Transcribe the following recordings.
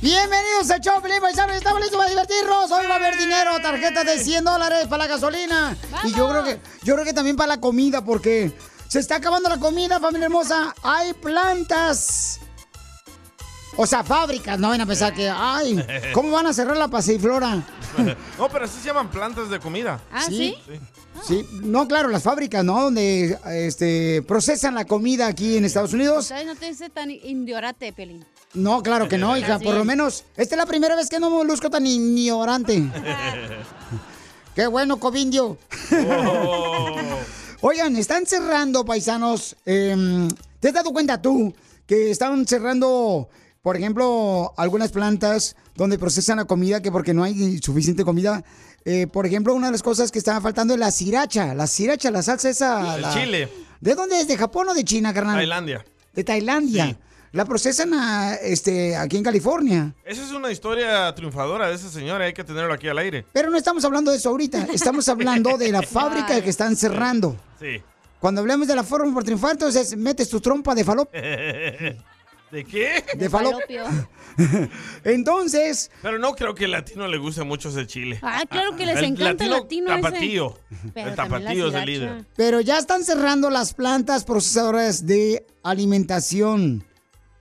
Bienvenidos a Felipe Paisanos, estamos listos para divertirnos. Hoy va a haber dinero, tarjeta de 100 dólares para la gasolina. Y yo creo que yo creo que también para la comida porque se está acabando la comida, familia hermosa. Hay plantas. O sea, fábricas, no van a pensar que, ay, ¿cómo van a cerrar la pasiflora? No, pero así se llaman plantas de comida. ¿Ah, sí? Sí, no, claro, las fábricas, ¿no? Donde este, procesan la comida aquí en Estados Unidos. ¿Sabes? No te dice tan indiorate, Pelín. No, claro que no, hija. Por lo menos, esta es la primera vez que no me luzco tan ignorante. Qué bueno, Covindio. Oigan, están cerrando, paisanos. em, ¿Te has dado cuenta tú que están cerrando, por ejemplo, algunas plantas donde procesan la comida que porque no hay suficiente comida? Eh, por ejemplo, una de las cosas que estaba faltando es la sriracha. La sriracha, la salsa esa. El la- chile. ¿De dónde es? ¿De Japón o de China, carnal? Tailandia. De Tailandia. La procesan a, este, aquí en California. Esa es una historia triunfadora de esa señora, hay que tenerlo aquí al aire. Pero no estamos hablando de eso ahorita. Estamos hablando de la fábrica que están cerrando. Sí. Cuando hablemos de la forma por triunfar, entonces metes tu trompa de falop. ¿De qué? De falop. Entonces. Pero no creo que al latino le guste mucho ese chile. Ah, claro que les El encanta el latino. Tapatío. El tapatío es el líder. Pero ya están cerrando las plantas procesadoras de alimentación.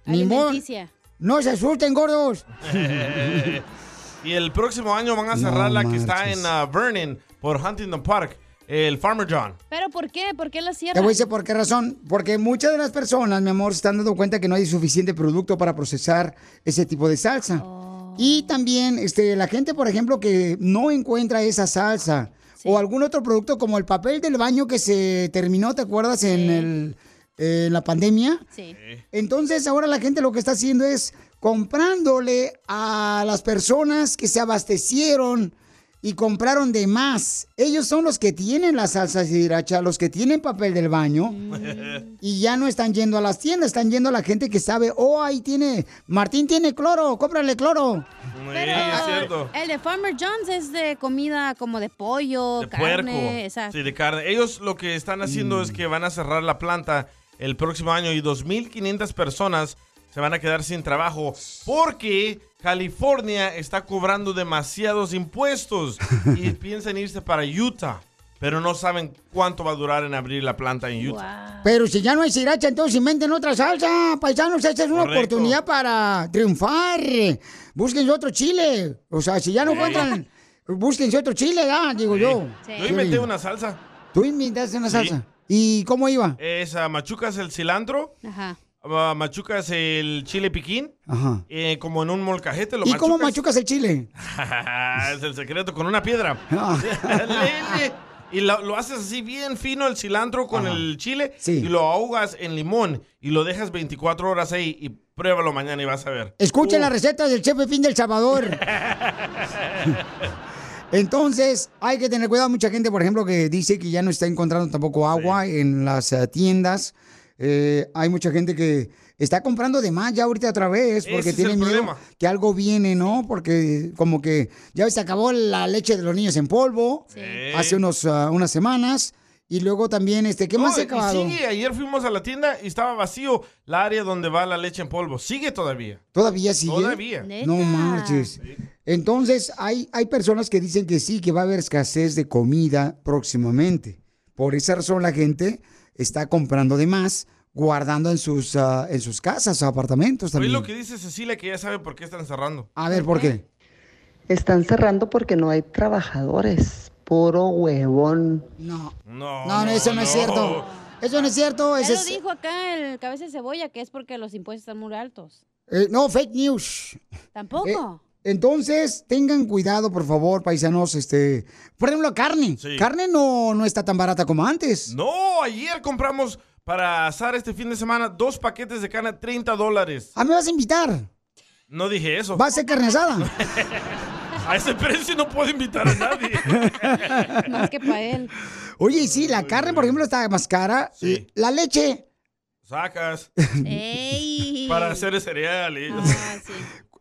Alimenticia. No se asusten, gordos. y el próximo año van a cerrar la que está en uh, Vernon por Huntington Park, el Farmer John. ¿Pero por qué? ¿Por qué la Te cierran? voy a decir por qué razón. Porque muchas de las personas, mi amor, se están dando cuenta que no hay suficiente producto para procesar ese tipo de salsa. Y también este, la gente, por ejemplo, que no encuentra esa salsa o algún otro producto como el papel del baño que se terminó, ¿te acuerdas? En el, eh, la pandemia. Sí. Entonces ahora la gente lo que está haciendo es comprándole a las personas que se abastecieron y compraron de más. Ellos son los que tienen la salsa de sriracha, los que tienen papel del baño. Y ya no están yendo a las tiendas, están yendo a la gente que sabe, oh, ahí tiene, Martín tiene cloro, cómprale cloro. Pero es cierto. el de Farmer John's es de comida como de pollo, De carne, puerco. exacto. Sí, de carne. Ellos lo que están haciendo Mm. es que van a cerrar la planta el próximo año y 2.500 personas se van a quedar sin trabajo porque California está cobrando demasiados impuestos y piensan irse para Utah, pero no saben cuánto va a durar en abrir la planta en Utah. Pero si ya no hay sriracha, entonces inventen otra salsa. Paisanos, esta es una Correcto. oportunidad para triunfar. Búsquense otro chile. O sea, si ya no Sí. encuentran, búsquense otro chile, ¿ah? Digo yo. Yo inventé una salsa. ¿Tú inventaste una Sí. salsa? ¿Y cómo iba? Es ah, machucas el cilantro, Ajá. Machucas el chile piquín, Ajá. eh, como en un molcajete. Lo ¿Y cómo machucas. machucas el chile? es el secreto, con una piedra. Ah. Y lo, lo haces así bien fino el cilantro con Ajá. el chile Sí. y lo ahogas en limón y lo dejas 24 horas ahí y pruébalo mañana y vas a ver. Escuchen Uh, la receta del chef Pepín del Salvador. Entonces, hay que tener cuidado. Mucha gente, por ejemplo, que dice que ya no está encontrando tampoco agua en las eh, tiendas. Eh, hay mucha gente que está comprando de más ya ahorita otra vez porque Ese es tiene el miedo problema. que algo viene, ¿no? Porque como que ya se acabó la leche de los niños en polvo hace unos, ah, unas semanas. Y luego también, este, ¿qué no, más se ha y acabado? sigue, ayer fuimos a la tienda y estaba vacío la área donde va la leche en polvo. Sigue todavía. ¿Todavía sigue? Todavía. No marches. Entonces, hay, hay personas que dicen que sí, que va a haber escasez de comida próximamente. Por esa razón la gente está comprando de más, guardando en sus, ah, en sus casas o apartamentos Oye también. lo que dice Cecilia, que ya sabe por qué están cerrando. A ver, ¿por qué? Están cerrando porque no hay trabajadores. Puro huevón. No. No, No, no, eso no, es cierto. Eso no es cierto. Ya ese lo es- dijo acá el cabeza de cebolla, que es porque los impuestos están muy altos. eh, no, fake news. Tampoco. Entonces, tengan cuidado, por favor, paisanos. Este, por ejemplo, carne. Sí. Carne no, no está tan barata como antes. No, ayer compramos para asar este fin de semana dos paquetes de carne, 30 dólares. Ah, me vas a invitar. No dije eso. Va a ser carne asada. A ese precio no puedo invitar a nadie. Más que para él. Oye, y sí, la carne, por ejemplo, está más cara. Sí. La leche Sacas ¡Ey! para hacer cereales. Ah, sí.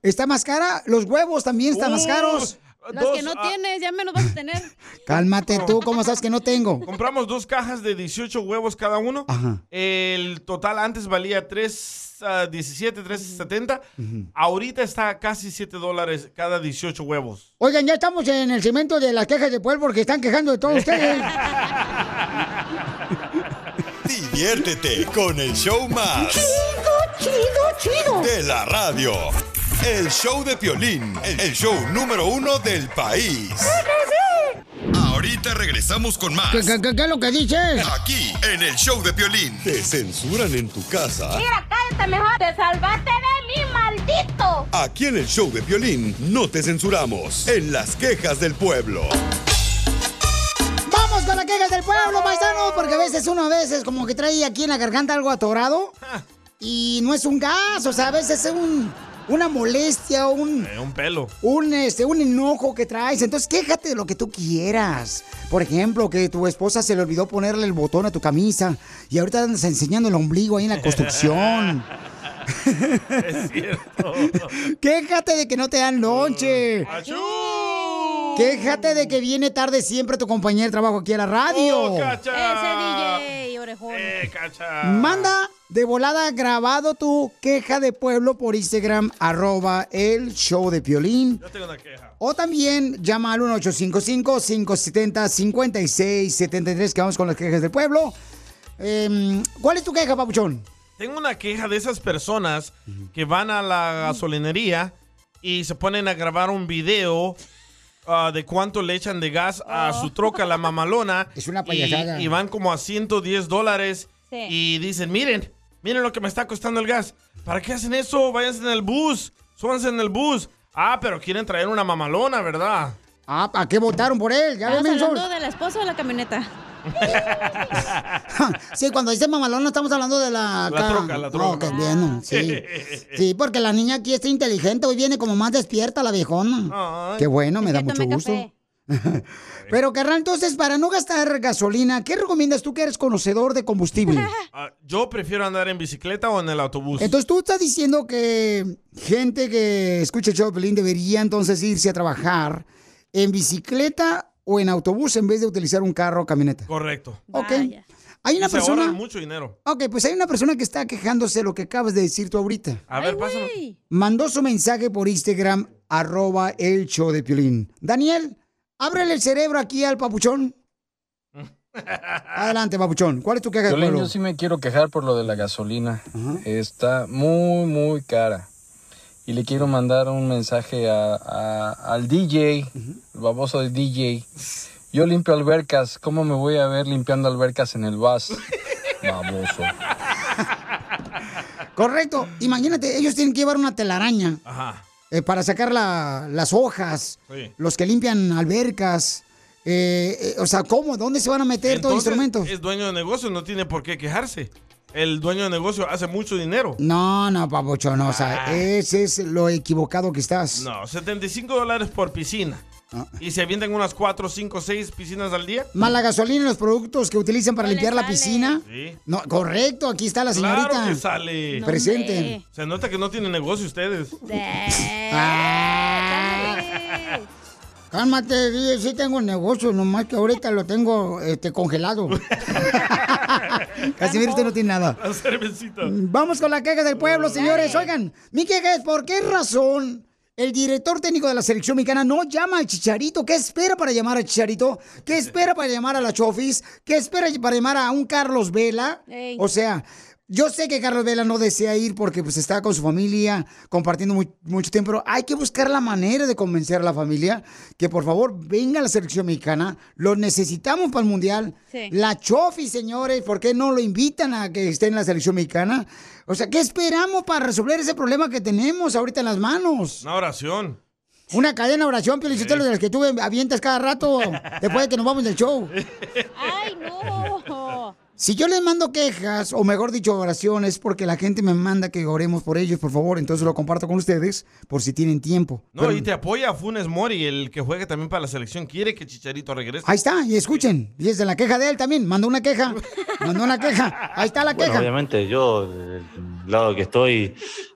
Está más cara. Los huevos también están más Uh, caros. Los dos, que no ah, tienes, ya menos vas a tener. Cálmate tú, ¿cómo sabes que no tengo? Compramos dos cajas de 18 huevos cada uno. Ajá. El total antes valía 3, ah, 17, 3.70. Ahorita está casi 7 dólares cada 18 huevos. Oigan, ya estamos en el cemento de las quejas de pueblo porque están quejando de todos ustedes. Diviértete con el show más. chido, chido. De la radio. El show de Piolín. El show número uno del país. Ahorita regresamos con más. ¿Qué, qué, qué- qué es lo que dices? Aquí, en el show de Piolín. ¿Te censuran en tu casa? cállate mejor. Te salvaste de mí, maldito. Aquí en el show de Piolín no te censuramos. En las quejas del pueblo. Vamos con las quejas del pueblo, paisano, porque a veces uno a veces como que trae aquí en la garganta algo atorado y no es un gas, o sea, a veces es un, una molestia, un, Eh, un pelo. un, este, un enojo que traes. Entonces, quéjate de lo que tú quieras. Por ejemplo, que tu esposa se le olvidó ponerle el botón a tu camisa y ahorita andas enseñando el ombligo ahí en la construcción. Es cierto. Quéjate de que no te dan lonche. ¡Achú! Quéjate de que viene tarde siempre tu compañero de trabajo aquí a la radio. ¡Oh, cacha! Ese DJ, orejón. ¡Eh, cacha! Manda de volada grabado tu queja de pueblo por Instagram, arroba el show de Piolín. Yo tengo una queja. O también llama al 1855-570-5673, que vamos con las quejas del pueblo. Em, ¿Cuál es tu queja, papuchón? Tengo una queja de esas personas que van a la gasolinería y se ponen a grabar un video ah, de cuánto le echan de gas a su troca, la mamalona. Es una y- payasada. Y, van como a 110 dólares Sí. y dicen, miren, miren lo que me está costando el gas. ¿Para qué hacen eso? Váyanse en el bus, súbanse en el bus. Ah, pero quieren traer una mamalona, ¿verdad? Ah, ¿para qué votaron por él? ¿Ya Estamos hablando de la esposa o de la camioneta. Sí, cuando dice mamalón no estamos hablando de la... La troca, la troca. Oh, bien, sí. Sí, porque la niña aquí está inteligente, hoy viene como más despierta la viejona. Ay. Qué bueno, me Es da mucho gusto. café. Pero, carnal, entonces, para no gastar gasolina, ¿qué recomiendas tú que eres conocedor de combustible? Ah, yo prefiero andar en bicicleta o en el autobús. Entonces, tú estás diciendo que gente que escucha el show de Pelín debería entonces irse a trabajar en bicicleta o en autobús en vez de utilizar un carro o camioneta. Correcto. Ok. Vaya. Hay Y una se persona... mucho dinero. Ok, pues hay una persona que está quejándose de lo que acabas de decir tú ahorita. A ver, pásame. Mandó su mensaje por Instagram, arroba el show de Piolín. Daniel, ábrele el cerebro aquí al papuchón. Adelante, papuchón. ¿Cuál es tu queja de Piolín, yo sí me quiero quejar por lo de la gasolina. Está muy, muy cara. Y le quiero mandar un mensaje a, a- al DJ, el baboso de DJ. Yo limpio albercas. ¿Cómo me voy a ver limpiando albercas en el bus? Baboso. Correcto. Imagínate, ellos tienen que llevar una telaraña Ajá. eh, para sacar la- las hojas, Sí. los que limpian albercas. eh, eh, o sea, ¿cómo? ¿Dónde se van a meter todos los instrumentos? es dueño de negocio, no tiene por qué quejarse. El dueño de negocio hace mucho dinero. No, no, papuchón, no, o sea, ese es lo equivocado que estás. No, 75 dólares por piscina. Ah. Y se avientan unas 4, 5, 6 piscinas al día. Más la gasolina y los productos que utilizan para No limpiar la piscina. Sí. No, correcto, aquí está la señorita. Claro que sale. No, Presente. Se nota que no tienen negocio ustedes. Ah. Cálmate. Sí tengo negocio, nomás que ahorita lo tengo este, congelado. Casimiro, usted no tiene nada. La cervecita. Vamos con la queja del pueblo, señores. Oigan, mi queja es por qué razón el director técnico de la selección mexicana no llama al Chicharito. ¿Qué espera para llamar al Chicharito? ¿Qué espera para llamar a la Chofis? ¿Qué espera para llamar a un Carlos Vela? Ey. O sea, yo sé que Carlos Vela no desea ir porque pues está con su familia compartiendo muy- mucho tiempo, pero hay que buscar la manera de convencer a la familia que por favor venga a la selección mexicana. Lo necesitamos para el Mundial. Sí. La Chofi, señores, ¿por qué no lo invitan a que esté en la selección mexicana? O sea, ¿qué esperamos para resolver ese problema que tenemos ahorita en las manos? Una oración. Una cadena de oración, Pio Lizotelo, de las que tú avientas cada rato después de que nos vamos del show. ¡Ay, no! Si yo les mando quejas, o mejor dicho, oraciones, porque la gente me manda que oremos por ellos, por favor, entonces lo comparto con ustedes, por si tienen tiempo. No, Pero- y te apoya Funes Mori, el que juega también para la selección. Quiere que Chicharito regrese. Ahí está, y escuchen, y es de la queja de él también, mandó una queja, mandó una queja, ahí está la Bueno, queja. obviamente yo, del lado que estoy,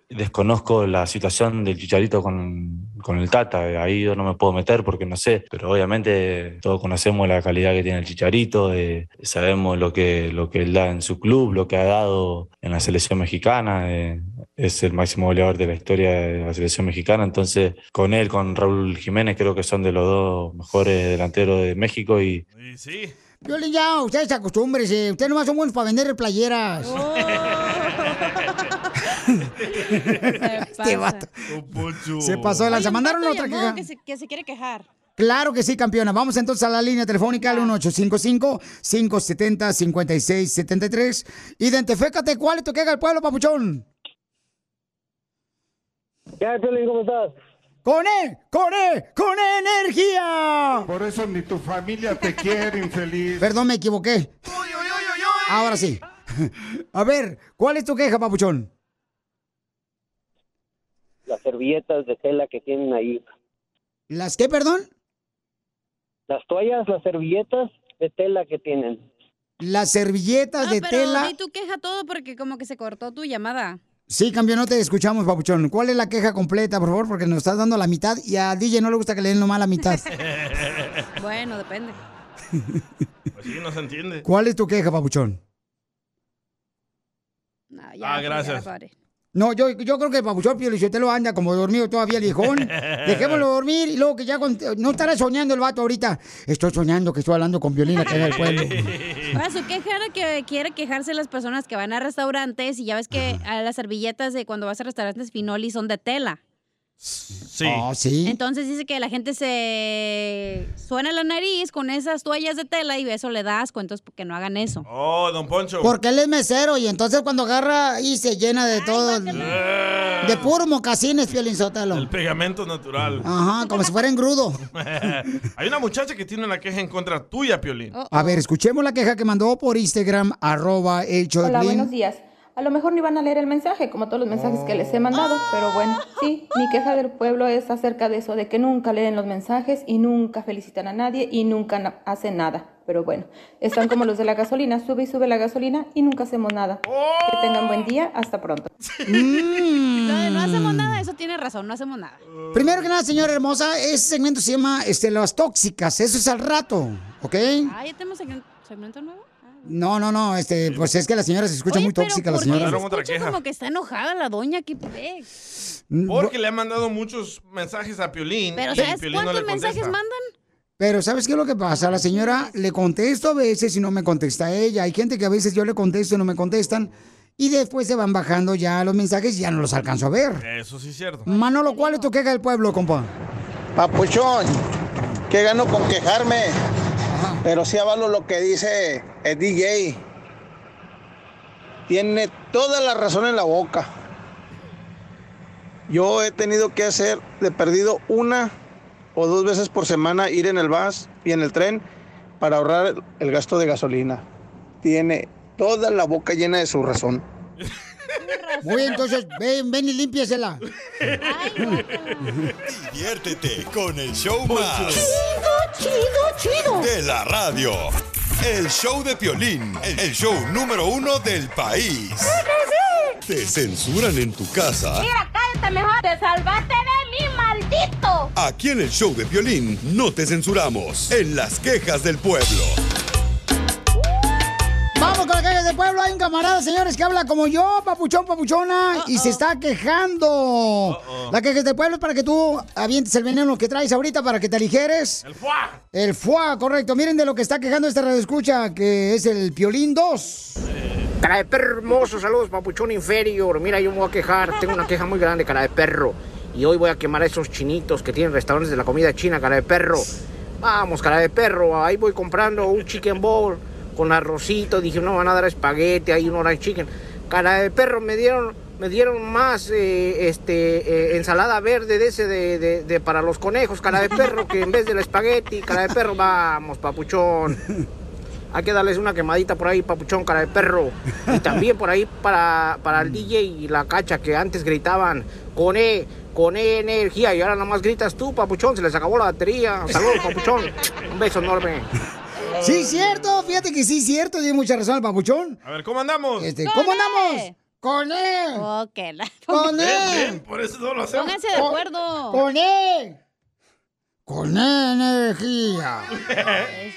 desconozco la situación del Chicharito con, con el Tata. Ahí yo no me puedo meter porque no sé. Pero obviamente todos conocemos la calidad que tiene el Chicharito, eh, sabemos lo que, lo que él da en su club, lo que ha dado en la selección mexicana. eh, es el máximo goleador de la historia de la selección mexicana. Entonces, con él, con Raúl Jiménez, creo que son de los dos mejores delanteros de México y Y sí. Violín, ya, ustedes acostúmbrense, ustedes nomás son buenos para vender playeras. Oh. Este vato. Se pasó de lanza. Mandaron otra queja. Que se, que se quiere quejar. Claro que sí, campeona. Vamos entonces a la línea telefónica al 1855-570-5673. Identifícate, ¿cuál es tu queja del pueblo, papuchón? ¿Qué, Piolín, cómo estás? ¡Con E! ¡Con E! ¡Con E energía! Por eso ni tu familia te quiere, infeliz. Perdón, me equivoqué. Ahora sí. A ver, ¿cuál es tu queja, papuchón? Las servilletas de tela que tienen ahí. ¿Las qué, perdón? Las toallas, las servilletas de tela que tienen. Las servilletas Ah, de pero tela. di tu queja todo porque como que se cortó tu llamada. Sí, campeón, no te escuchamos, papuchón. ¿Cuál es la queja completa, por favor? Porque nos estás dando la mitad y a DJ no le gusta que le den nomás la mitad. Bueno, depende. Pues sí, no se entiende. ¿Cuál es tu queja, papuchón? No, Ah, gracias. ya. No, yo, yo creo que el papuchón Pio lo anda como dormido todavía el viejón. Dejémoslo dormir y luego que ya... con- no estará soñando el vato ahorita. Estoy soñando que estoy hablando con Violina, que era del pueblo. Ahora, su queja era que quiere quejarse las personas que van a restaurantes y ya ves que a las servilletas de cuando vas a restaurantes Finoli son de tela. Sí. Oh, sí. Entonces dice que la gente se suena la nariz con esas toallas de tela y eso le da asco, entonces que no hagan eso. Oh, don Poncho. Porque él es mesero y entonces cuando agarra y se llena de todo... De puro mocasines, Piolín Sotelo. El pegamento natural. Ajá, como si fuera engrudo. Hay una muchacha que tiene una queja en contra tuya, Piolín. A ver, escuchemos la queja que mandó por Instagram, arroba el Hola, buenos días. A lo mejor ni van a leer el mensaje, como todos los mensajes que les he mandado, pero bueno, sí, mi queja del pueblo es acerca de eso, de que nunca leen los mensajes y nunca felicitan a nadie y nunca na- hacen nada. Pero bueno, están como los de la gasolina, sube y sube la gasolina y nunca hacemos nada. Que tengan buen día, hasta pronto. Mm. No hacemos nada, eso tiene razón, no hacemos nada. Primero que nada, señora hermosa, ese segmento se llama este, Las Tóxicas. Eso es al rato, ¿ok? Ah, ya tenemos segmento nuevo. No, no, no, este, pues es que la señora se escucha Oye, muy tóxica, la ¿por qué señora. se escucha como que está enojada la doña, ¿qué pe? Porque le han mandado muchos mensajes a Piolín. Pero y ¿sabes Piolín no cuántos le mensajes mandan? Pero ¿sabes qué es lo que pasa? La señora le contesto a veces y no me contesta a ella. Hay gente que a veces yo le contesto y no me contestan. Y después se van bajando ya los mensajes y ya no los alcanzo a ver. Eso sí es cierto. Manolo, ¿cuál es tu queja del pueblo, compa? Papuchón, que gano con quejarme. Pero sí avalo lo que dice el DJ. Tiene toda la razón en la boca. Yo he tenido que hacer de perdido una o dos veces por semana ir en el bus y en el tren para ahorrar el gasto de gasolina. Tiene toda la boca llena de su razón. Muy bien, entonces ven, ven y límpiesela. Diviértete con el show más. Chido, chido, chido. De la radio. El show de Piolín, el show número uno del país. ¿Te censuran en tu casa? Mira, cállate mejor. Te salvaste de mí, maldito. Aquí en el show de Piolín no te censuramos. En las quejas del pueblo. Pueblo hay un camarada, señores, que habla como yo, papuchón, papuchona, y se está quejando. La queja del pueblo es para que tú avientes el veneno que traes ahorita para que te aligeres. El fuá. El fuá, correcto. Miren de lo que está quejando este radio escucha, que es el Piolín 2. Cara de perro hermoso, saludos, papuchón inferior. Mira, yo me voy a quejar, tengo una queja muy grande, cara de perro. Y hoy voy a quemar a esos chinitos que tienen restaurantes de la comida china, cara de perro. Vamos, cara de perro, ahí voy comprando un chicken bowl con arrocito. Dije, no van a dar espagueti, hay un orange chicken. Cara de perro, me dieron, me dieron más eh, este, eh, ensalada verde de ese de, de- para los conejos, cara de perro, que en vez del espagueti, cara de perro, vamos, papuchón. Hay que darles una quemadita por ahí, papuchón, cara de perro. Y también por ahí para, para el DJ y la cacha que antes gritaban con E, con E energía. Y ahora nada más gritas tú, papuchón, se les acabó la batería. Saludos, papuchón. Un beso enorme. Sí, cierto, fíjate que sí, cierto, tiene mucha razón el papuchón. A ver, ¿cómo andamos? Este, ¿Cómo andamos? Con él. Con Ven, él. por eso no lo hacemos. Pónganse de acuerdo. Con él. Con energía.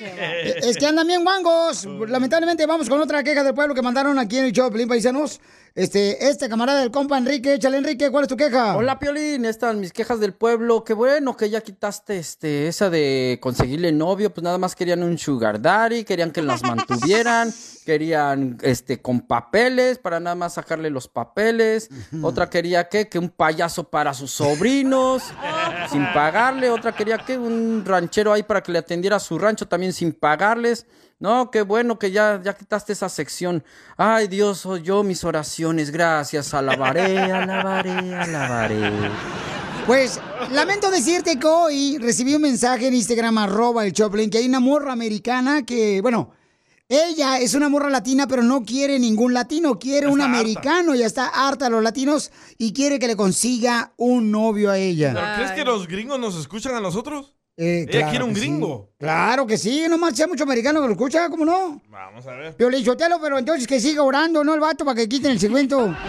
Eh, Es que andan bien guangos. Lamentablemente vamos con otra queja del pueblo que mandaron aquí en el show, Pelín Paisanos. Este, este camarada del compa Enrique, échale Enrique, ¿cuál es tu queja? Hola Piolín, estas mis quejas del pueblo. Qué bueno que ya quitaste este, esa de conseguirle novio, pues nada más querían un sugar daddy, querían que las mantuvieran, querían este con papeles para nada más sacarle los papeles. Otra quería que que un payaso para sus sobrinos sin pagarle, otra quería que un ranchero ahí para que le atendiera su rancho también sin pagarles. No, qué bueno que ya, ya quitaste esa sección. Ay, Dios, oyó mis oraciones. Gracias. Alabaré, alabaré, alabaré. Pues lamento decirte que hoy recibí un mensaje en Instagram, arroba el Choplin, que hay una morra americana que, bueno, ella es una morra latina, pero no quiere ningún latino, quiere un americano, ya está harta de los latinos y quiere que le consiga un novio a ella. ¿Pero crees que los gringos nos escuchan a nosotros? Eh, Ella claro quiere un sí. gringo. Claro que sí, nomás hay mucho americano que lo escucha, ¿cómo no? Vamos a ver. Piolín Sotelo, pero entonces que siga orando, ¿no? El vato para que quiten el segmento.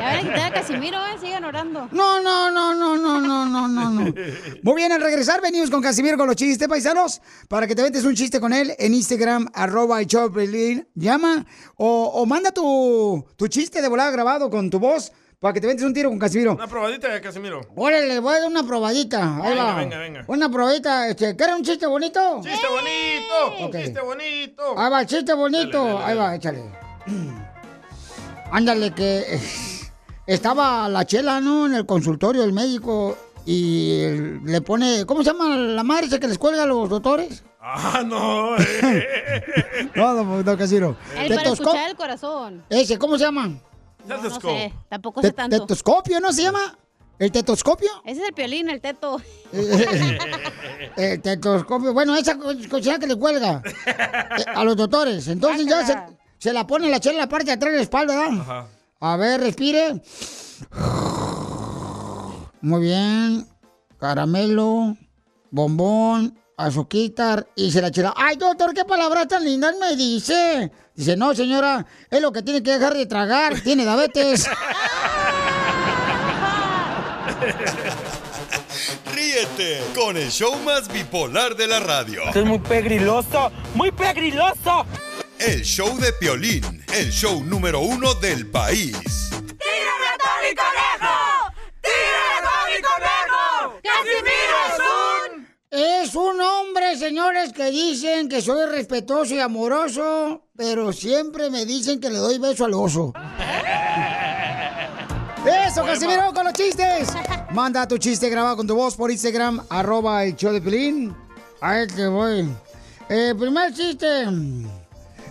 Ya van a quitar a Casimiro, eh, sigan orando. No, no, no, no, no, no, no, no, no. Muy bien, al regresar venimos con Casimiro con los chistes paisanos para que te ventes un chiste con él en Instagram, arroba Choplin. Llama o, o manda tu, tu chiste de volada grabado con tu voz para que te ventes un tiro con Casimiro. Una probadita de Casimiro. Órale, voy a dar una probadita. Ahí Venga, va. venga, venga. Una probadita. Este, ¿Quieres un chiste bonito? ¡Chiste bonito! ¡Chiste bonito! Ahí va, chiste bonito. Dale, dale, Ahí va, échale. Ándale, que eh, estaba la chela, ¿no? En el consultorio del médico y le pone. ¿Cómo se llama la madre esa que les cuelga a los doctores? ¡Ah, no! eh. No, don, don Casiro. El para escuchar el corazón. Ese, ¿cómo se llama? No, no sé, tampoco sé Te- tanto. ¿Tetoscopio, no se llama? ¿El tetoscopio? Ese es el piolín, el teto. El tetoscopio. Bueno, esa co- cosa que le cuelga eh, a los doctores. Entonces ya se, se la pone la chela en la parte de atrás de la espalda, ¿verdad? Ajá. A ver, respire. Muy bien. Caramelo, bombón, azuquitar y se la chela. Ay, doctor, qué palabras tan lindas me dice. Dice, no, señora, es lo que tiene que dejar de tragar. Tiene diabetes. Ríete con el show más bipolar de la radio. Esto es muy pegriloso, muy pegriloso. El show de Piolín, el show número uno del país. ¡Tírame a Tony Conejo! ¡Tírame a Tony Conejo! ¡Casimiro es un... Hombre, señores, que dicen que soy respetuoso y amoroso, pero siempre me dicen que le doy beso al oso. ¡Eso, Casimiro, con los chistes! Manda tu chiste grabado con tu voz por Instagram, arroba el show de Pelín. Ahí te voy. Eh, primer chiste.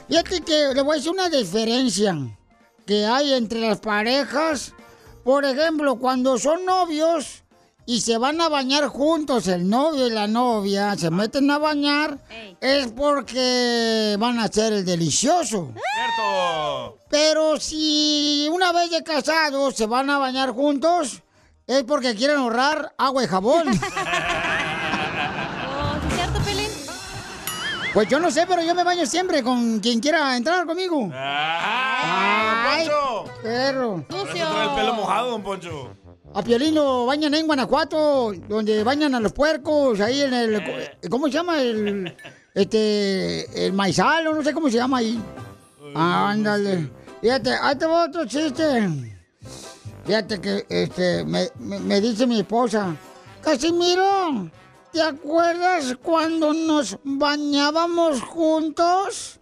Fíjate que le voy a decir una diferencia que hay entre las parejas. Por ejemplo, cuando son novios y se van a bañar juntos, el novio y la novia se meten a bañar, es porque van a hacer el delicioso. ¡Cierto! Pero si una vez de casados se van a bañar juntos, es porque quieren ahorrar agua y jabón. ¿Es cierto, Pelín? Pues yo no sé, pero yo me baño siempre con quien quiera entrar conmigo. ¡Ah, Ay, Poncho! perro. Trae el pelo mojado, don Poncho. A Piolín lo bañan en Guanajuato, donde bañan a los puercos, ahí en el... ¿Cómo se llama? El, este, el maizal, o no sé cómo se llama ahí. Ándale. Fíjate, ahí te va otro chiste. Fíjate que este, me, me- me dice mi esposa, Casimiro, ¿te acuerdas cuando nos bañábamos juntos?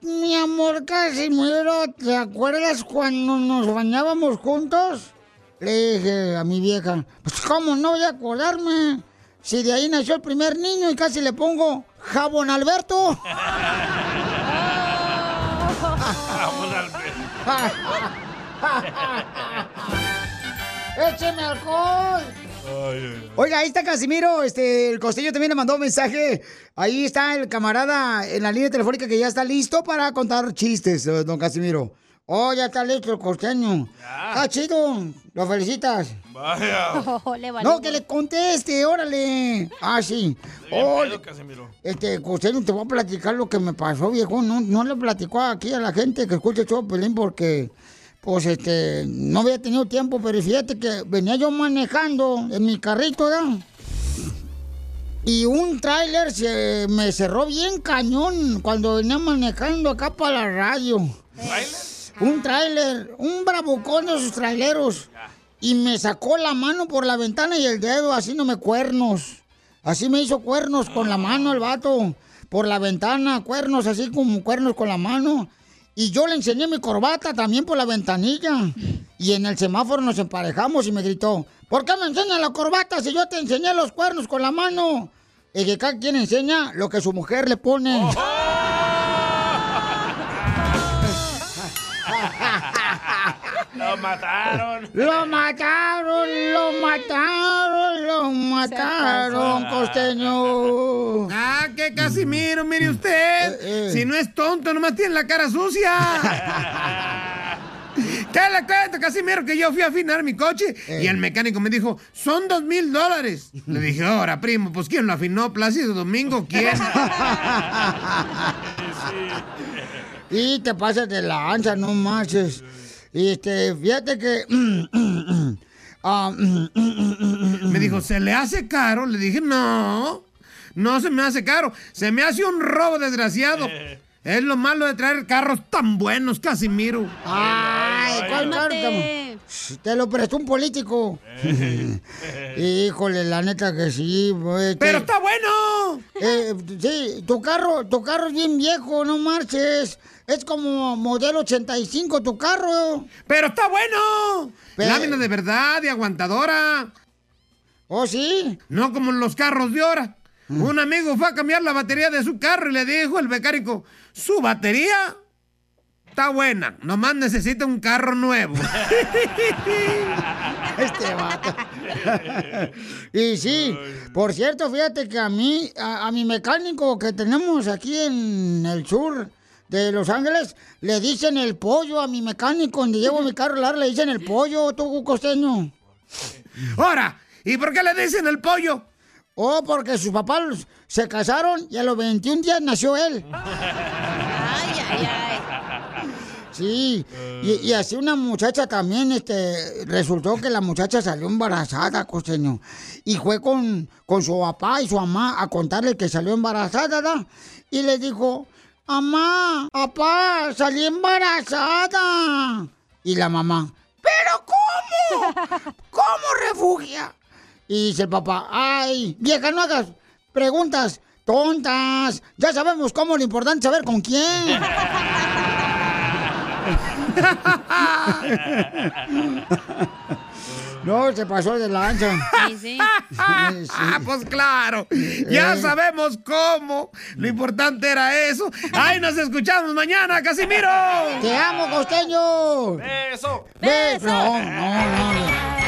Mi amor Casimiro, ¿te acuerdas cuando nos bañábamos juntos? Le dije a mi vieja, pues cómo no voy a acordarme. Si de ahí nació el primer niño y casi le pongo jabón Alberto. ¡Écheme alcohol! Oiga, ahí está Casimiro, este, el costeño también le mandó un mensaje. Ahí está el camarada en la línea telefónica que ya está listo para contar chistes, don Casimiro. Oh, ya está listo el costeño. Está chido, lo felicitas. Vaya. le valió. No, que le conteste, órale. Ah, sí. Oh, Casimiro. este, costeño, te voy a platicar lo que me pasó, viejo. No, no le platicó aquí a la gente que escucha el show, Pelín, porque, pues, este, no había tenido tiempo, pero fíjate que venía yo manejando en mi carrito, ¿verdad? Y un tráiler se me cerró bien cañón cuando venía manejando acá para la radio. Un tráiler, un bravucón de esos traileros. Y me sacó la mano por la ventana y el dedo haciéndome cuernos. Así me hizo cuernos con la mano el vato. Por la ventana, cuernos así como cuernos con la mano. Y yo le enseñé mi corbata también por la ventanilla. Y en el semáforo nos emparejamos y me gritó, ¿por qué me enseñas la corbata si yo te enseñé los cuernos con la mano? Y que cada quien enseña lo que su mujer le pone. Mataron. Lo mataron, lo mataron, lo mataron, costeño. Ah, que Casimiro, mire usted. Si no es tonto, nomás tiene la cara sucia. ¿Qué le cuento, Casimiro? Que yo fui a afinar mi coche y el mecánico me dijo, son dos mil dólares. Le dije, ahora, primo, pues ¿quién lo afinó? Plácido Domingo, ¿quién? Y te pasas de la ancha, no marches. Y este, fíjate que. Me dijo, ¿se le hace caro? Le dije, no, no se me hace caro. Se me hace un robo desgraciado. Es lo malo de traer carros tan buenos, Casimiro. Ay, ¿cuál carro Te lo prestó un político. Híjole, la neta que sí. ¡Pero está bueno! Eh, sí, tu carro, tu carro es bien viejo, no marches. Es como modelo 85 tu carro. ¡Pero está bueno! Pe- Lámina de verdad y aguantadora. ¿Oh, sí? No como los carros de ahora. Un amigo fue a cambiar la batería de su carro y le dijo el mecánico, ¿su batería? Está buena, nomás necesita un carro nuevo. Este vato. y sí, por cierto, fíjate que a mí, a, a mi mecánico que tenemos aquí en el sur de Los Ángeles, le dicen el pollo a mi mecánico. Donde llevo mi carro largo, le dicen el pollo, tú costeño. Ahora, ¿y por qué le dicen el pollo? Oh, porque sus papás se casaron y a los 21 días nació él. Ay, ay, ay. Sí, y, y así una muchacha también, este, resultó que la muchacha salió embarazada, costeño. Y fue con, con su papá y su mamá a contarle que salió embarazada, ¿verdad? Y le dijo, mamá, papá, salí embarazada. Y la mamá, ¿pero cómo? ¿Cómo refugia? Y dice el papá, ay, vieja, no hagas preguntas tontas. Ya sabemos cómo, lo importante es saber con quién. No, se pasó de la ancha. Sí, sí. Ah, pues claro, ya Eh. sabemos cómo. Lo importante era eso. ¡Ay, nos escuchamos mañana, Casimiro! ¡Te amo, costeño! ¡Beso! ¡Beso! No, no, no.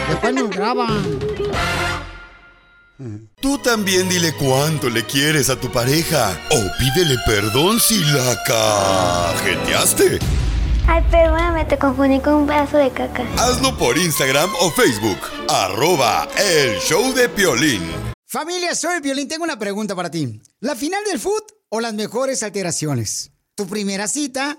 Después nos graban. Tú también dile cuánto le quieres a tu pareja o pídele perdón si la cajeteaste. Ay, perdóname, te confundí con un pedazo de caca. Hazlo por Instagram o Facebook. Arroba el show de Piolín. Familia, soy el Violín. Tengo una pregunta para ti. ¿La final del foot o las mejores alteraciones? ¿Tu primera cita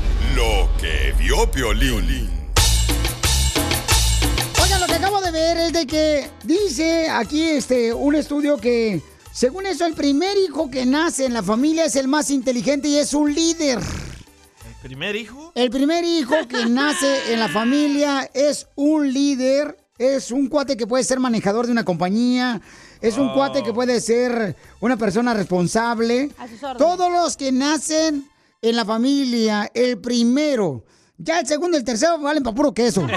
Que vio Piolín. Oigan, lo que acabo de ver es de que dice aquí este un estudio que según eso el primer hijo que nace en la familia es el más inteligente y es un líder. ¿El primer hijo? El primer hijo que nace en la familia es un líder, es un cuate que puede ser manejador de una compañía, es un cuate que puede ser una persona responsable. A sus órdenes. Todos los que nacen en la familia, el primero, ya el segundo y el tercero valen para puro queso.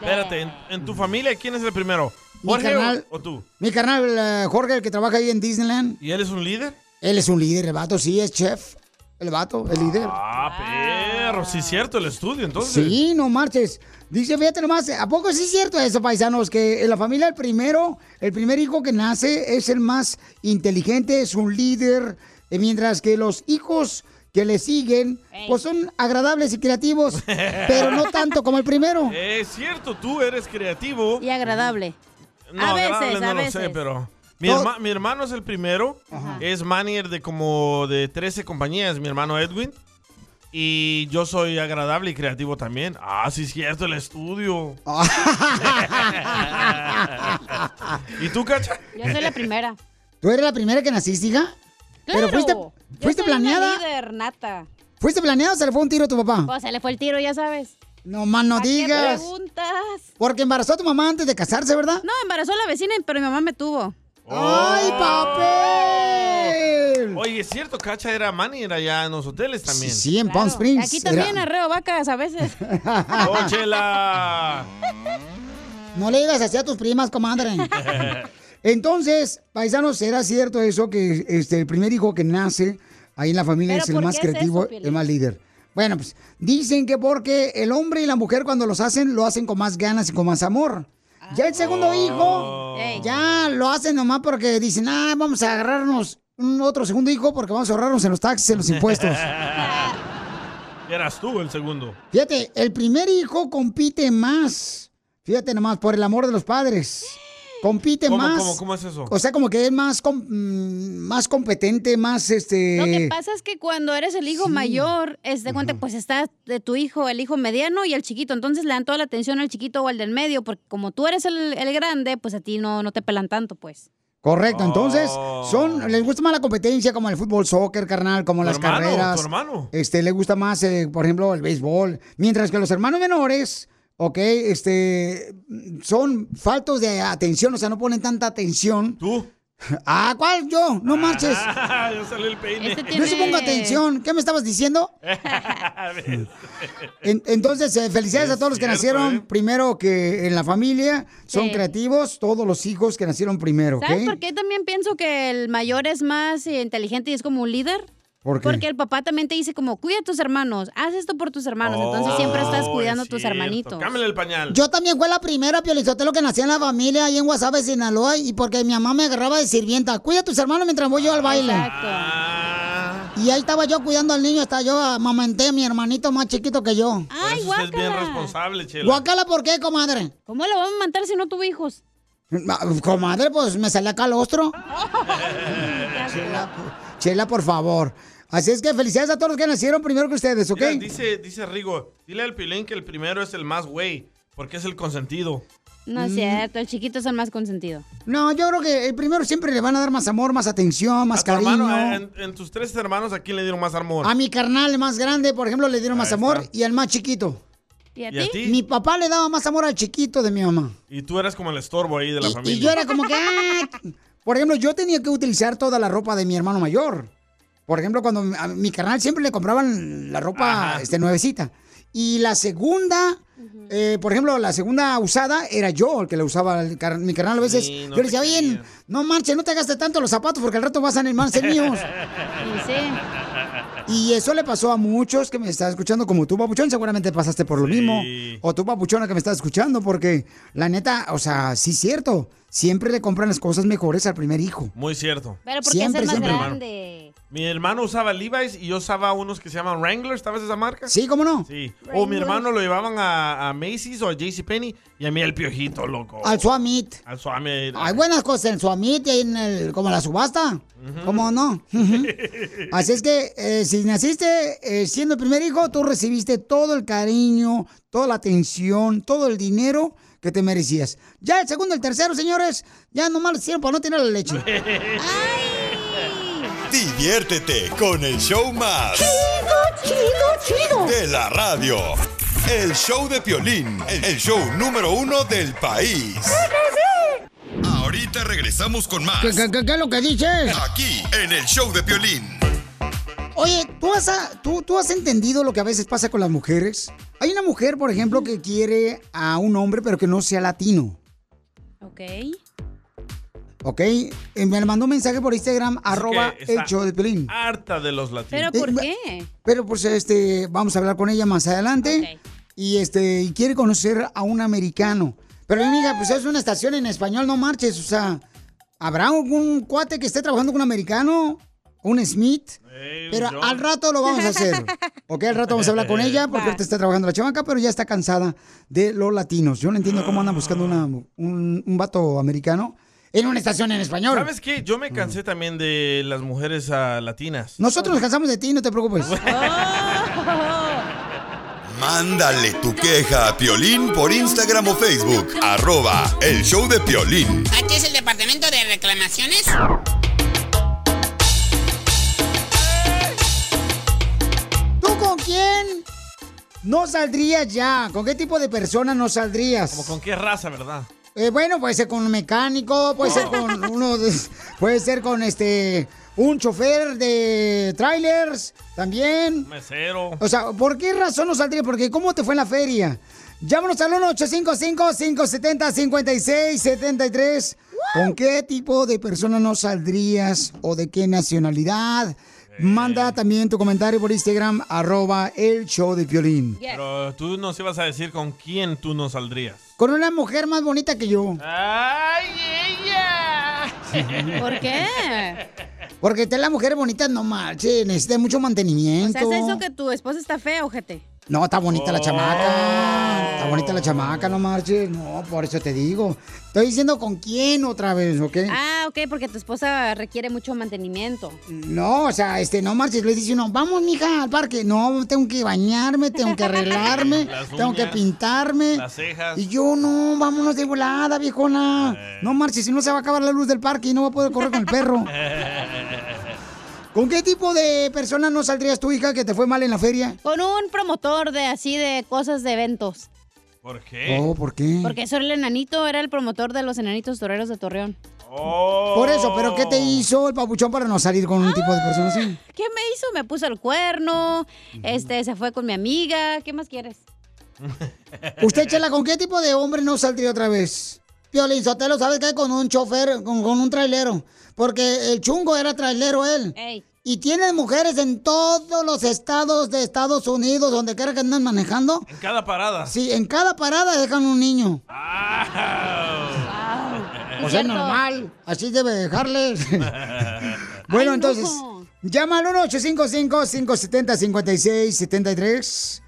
Espérate, en, en tu familia, ¿quién es el primero? Mi ¿Jorge carnal- o, o tú? Mi carnal eh, Jorge, el que trabaja ahí en Disneyland, ¿Y él es un líder? él es un líder, el vato sí es chef. El vato, el líder. Ah, perro, sí es cierto, el estudio, entonces. Sí, no marches. Dice, fíjate nomás, ¿a poco sí es cierto eso, paisanos? Que en la familia el primero, el primer hijo que nace es el más inteligente, es un líder, eh, mientras que los hijos que le siguen, pues son agradables y creativos, pero no tanto como el primero. Es cierto, tú eres creativo. Y agradable. No, a veces, agradable no a lo veces. sé, pero... Mi, herma- mi hermano es el primero. Es manager de como de 13 compañías, mi hermano Edwin. Y yo soy agradable y creativo también. Ah, sí es cierto, el estudio. ¿Y tú, Cacha? Yo soy la primera. ¿Tú eres la primera que naciste, hija? Pero Claro. fuiste, Yo fuiste una planeada. líder nata. ¿Fuiste planeada o se le fue un tiro a tu papá? Pues se le fue el tiro, ya sabes. No más no ¿Para qué digas. preguntas? Porque embarazó a tu mamá antes de casarse, ¿verdad? No, embarazó a la vecina, pero mi mamá me tuvo. ¡Ay, papel! Oye, es cierto, Cacha era manager allá en los hoteles también. Sí, en Palm Springs. Aquí también era- arreo vacas a veces. ¡Oh, Chela! No le digas así a tus primas, comadre. Entonces, paisanos, ¿será cierto eso que este, el primer hijo que nace ahí en la familia ¿Pero es el más es creativo, eso, el más líder? Bueno, pues dicen que porque el hombre y la mujer cuando los hacen, lo hacen con más ganas y con más amor. Ya el segundo hijo, ya lo hacen nomás porque dicen, ah, vamos a agarrarnos un otro segundo hijo porque vamos a ahorrarnos en los taxis, en los impuestos. Eras tú el segundo. Fíjate, el primer hijo compite más. Fíjate nomás, por el amor de los padres. Compite ¿Cómo, más. cómo, cómo es eso? O sea, como que es más, com- mm, más competente, más este. Lo que pasa es que cuando eres el hijo mayor, es de cuenta, pues está de tu hijo, el hijo mediano y el chiquito. Entonces le dan toda la atención al chiquito o al del medio, porque como tú eres el, el grande, pues a ti no, no te pelan tanto, pues. Correcto, entonces son, les gusta más la competencia como el fútbol, soccer, carnal, como Tu las hermano, carreras. tu hermano. Este, le gusta más, eh, por ejemplo, el béisbol. Mientras que los hermanos menores, ok, este, son faltos de atención, o sea, no ponen tanta atención. ¿Tú? Ah, ¿cuál? Yo, no marches. Ah, ya salió el peine. Este No se ponga atención. ¿Qué me estabas diciendo? En- entonces, eh, felicidades a todos los que nacieron primero que en la familia. Son Sí. creativos, todos los hijos que nacieron primero. ¿Sabes por qué también pienso que el mayor es más eh, inteligente y es como un líder? ¿Por qué? Porque el papá también te dice como, cuida a tus hermanos, haz esto por tus hermanos. Entonces siempre estás Oh, cuidando a tus cierto. hermanitos. Cámbiale el pañal. Yo también fue la primera Piolizotelo que nací en la familia ahí en Guasave, Sinaloa, y porque mi mamá me agarraba de sirvienta. Cuida a tus hermanos mientras voy yo al baile. Y ahí estaba yo cuidando al niño, hasta yo amamanté a mi hermanito más chiquito que yo. Por eso usted es bien responsable, Chela. Guacala, ¿por qué, comadre? ¿Cómo lo vamos a matar si no tuvo hijos? Ah, Comadre, pues me salía calostro. Chela, Chela, por favor. Así es que felicidades a todos los que nacieron primero que ustedes, ¿ok? Mira, dice, dice Rigo, dile al Pilín que el primero es el más güey, porque es el consentido. No es cierto, el chiquito es el más consentido. No, yo creo que el primero siempre le van a dar más amor, más atención, más A tu hermano, cariño. eh, en, en tus tres hermanos, ¿a quién le dieron más amor? A mi carnal el más grande, por ejemplo, le dieron más Ahí amor está. y al más chiquito. ¿Y a ¿Y a ti? Mi papá le daba más amor al chiquito de mi mamá. Y tú eras como el estorbo ahí de la familia. Y yo era como que, ah, por ejemplo, yo tenía que utilizar toda la ropa de mi hermano mayor. Por ejemplo, cuando a mi carnal siempre le compraban la ropa este, nuevecita. Y la segunda, eh, por ejemplo, la segunda usada era yo el que la usaba. el car- mi carnal a veces, Sí, no yo le decía, oye, no manches, no te gastes tanto los zapatos porque al rato vas a animar ser míos. Y eso le pasó a muchos que me están escuchando, como tú, Papuchón, seguramente pasaste por lo mismo. O tú, Papuchona, que me estás escuchando, porque la neta, o sea, sí es cierto, siempre le compran las cosas mejores al primer hijo. Muy cierto. Pero porque Siempre, es el más siempre. grande. Mi hermano usaba Levi's y yo usaba unos que se llaman Wrangler, ¿sabes esa marca? Sí, ¿cómo no? Sí. O mi hermano lo llevaban a, a Macy's o a JCPenney y a mí el piojito, loco. Al Swamit. Al Suame. Hay buenas cosas en Suamit y ahí en el, como la subasta. ¿Cómo no? Así es que eh, si naciste eh, siendo el primer hijo, tú recibiste todo el cariño, toda la atención, todo el dinero que te merecías. Ya el segundo, el tercero, señores, ya nomás lo hicieron para no tirar la leche. Diviértete con el show más. Chido, chido, chido. De la radio. El show de Piolín, el show número uno del país. Ahorita regresamos con más. ¿Qué, qué- qué- qué es lo que dices? Aquí, en el show de Piolín. Oye, ¿tú has, tú, ¿tú has entendido lo que a veces pasa con las mujeres? Hay una mujer, por ejemplo, que quiere a un hombre, pero que no sea latino. Ok. ¿Ok? Eh, me mandó un mensaje por Instagram, arroba show de Pelín. Harta de los latinos. ¿Pero por Eh, qué? Pero pues este, vamos a hablar con ella más adelante. Y este, y quiere conocer a un americano. Pero amiga, pues es una estación en español, no marches. O sea, ¿habrá algún cuate que esté trabajando con un americano? ¿Un Smith? Pero al rato lo vamos a hacer. Ok, al rato vamos a hablar con ella porque ahorita está trabajando la chamaca, pero ya está cansada de los latinos. Yo no entiendo cómo andan buscando una- un, un vato americano en una estación en español. ¿Sabes qué? Yo me cansé también de las mujeres ah, latinas. Nosotros nos cansamos de ti, no te preocupes. Mándale tu queja a Piolín por Instagram o Facebook. Arroba el show de Piolín. ¿H es el departamento de reclamaciones? Quién no saldrías ya? ¿Con qué tipo de persona no saldrías? Como con qué raza, ¿verdad? Eh, bueno, puede ser con un mecánico, puede ser con uno, de- puede ser con este, un chofer de trailers también. Mesero. O sea, ¿por qué razón no saldría? Porque ¿cómo te fue en la feria? Llámanos al 1-855-570-5673. ¿Con qué tipo de persona no saldrías o de qué nacionalidad? Manda también tu comentario por Instagram, arroba el show de violín. Pero tú nos ibas a decir con quién tú no saldrías. Con una mujer más bonita que yo. ¡Ay, ella! ¿Por qué? Porque te la mujer bonita, no marche, necesita mucho O mantenimiento. sea, ¿es eso que tu esposa está fea, ojete? No, está bonita la Oh. chamaca. Está bonita la chamaca, no marches. No, por eso te digo. Estoy diciendo con quién otra vez, ¿ok? Ah, ok, porque tu esposa requiere mucho mantenimiento. No, o sea, este, no marches. Le dice uno, vamos, mija, al parque. No, tengo que bañarme, tengo que arreglarme, tengo que pintarme. Las cejas. Y yo, no, vámonos de volada, viejona. No marches, si no se va a acabar la luz del parque y no va a poder correr con el perro. ¿Con qué tipo de persona no saldrías tu hija que te fue mal en la feria? Con un promotor de así de cosas de eventos. ¿Por qué? Oh, ¿por qué? Porque eso era el enanito, era el promotor de los enanitos toreros de Torreón. Por eso, ¿pero qué te hizo el papuchón para no salir con un tipo de persona así? ¿Qué me hizo? Me puso el cuerno, este, se fue con mi amiga. ¿Qué más quieres? Usted, Chela, ¿con qué tipo de hombre no saldría otra vez? Piolín Sotelo, ¿sabes qué? Con un chofer, con, con un trailero. Porque el chungo era trailero él. Ey. Y tiene mujeres en todos los estados de Estados Unidos, donde quiera que anden manejando. En cada parada. Sí, en cada parada dejan un niño. O sea, normal. Así debe dejarles. bueno, entonces, llama al 1-855-570-5673.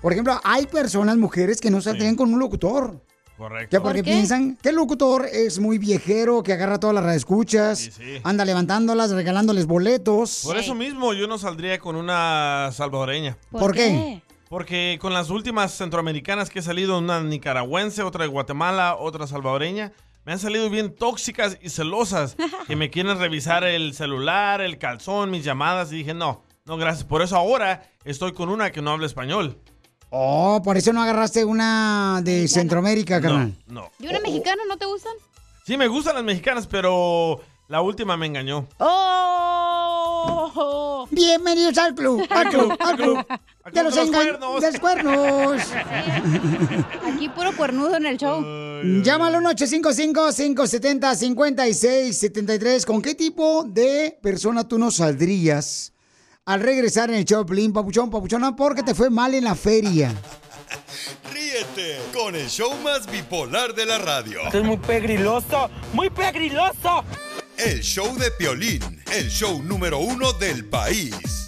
Por ejemplo, hay personas, mujeres, que no saldrían con un locutor. Correcto. Que porque piensan que el locutor es muy viejero, que agarra todas las radioescuchas, sí. anda levantándolas, regalándoles boletos. Por eso mismo yo no saldría con una salvadoreña. ¿Por ¿Por qué? Porque con las últimas centroamericanas que he salido, una nicaragüense, otra de Guatemala, otra salvadoreña, me han salido bien tóxicas y celosas, que me quieren revisar el celular, el calzón, mis llamadas, y dije, no, no, gracias. Por eso ahora estoy con una que no habla español. Oh, por eso no agarraste una de Centroamérica, carnal. No. ¿Y una mexicana no te gustan? Sí, me gustan las mexicanas, pero la última me engañó. ¡Oh! Bienvenidos al club, al club, al club. De los, de los cuernos. de los cuernos. Aquí puro cuernudo en el show. Llámalo al 855-570-5673. ¿Con qué tipo de persona tú no saldrías al regresar en el Choplin, papuchón, papuchona, porque te fue mal en la feria? Ríete con el show más bipolar de la radio. Esto es muy pegriloso, muy pegriloso. El show de Piolín, el show número uno del país.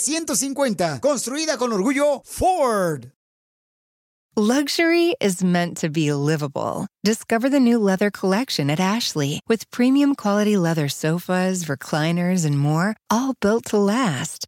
construida con orgullo Ford. Luxury is meant to be livable. Discover the new leather collection at Ashley with premium quality leather sofas, recliners, and more, all built to last.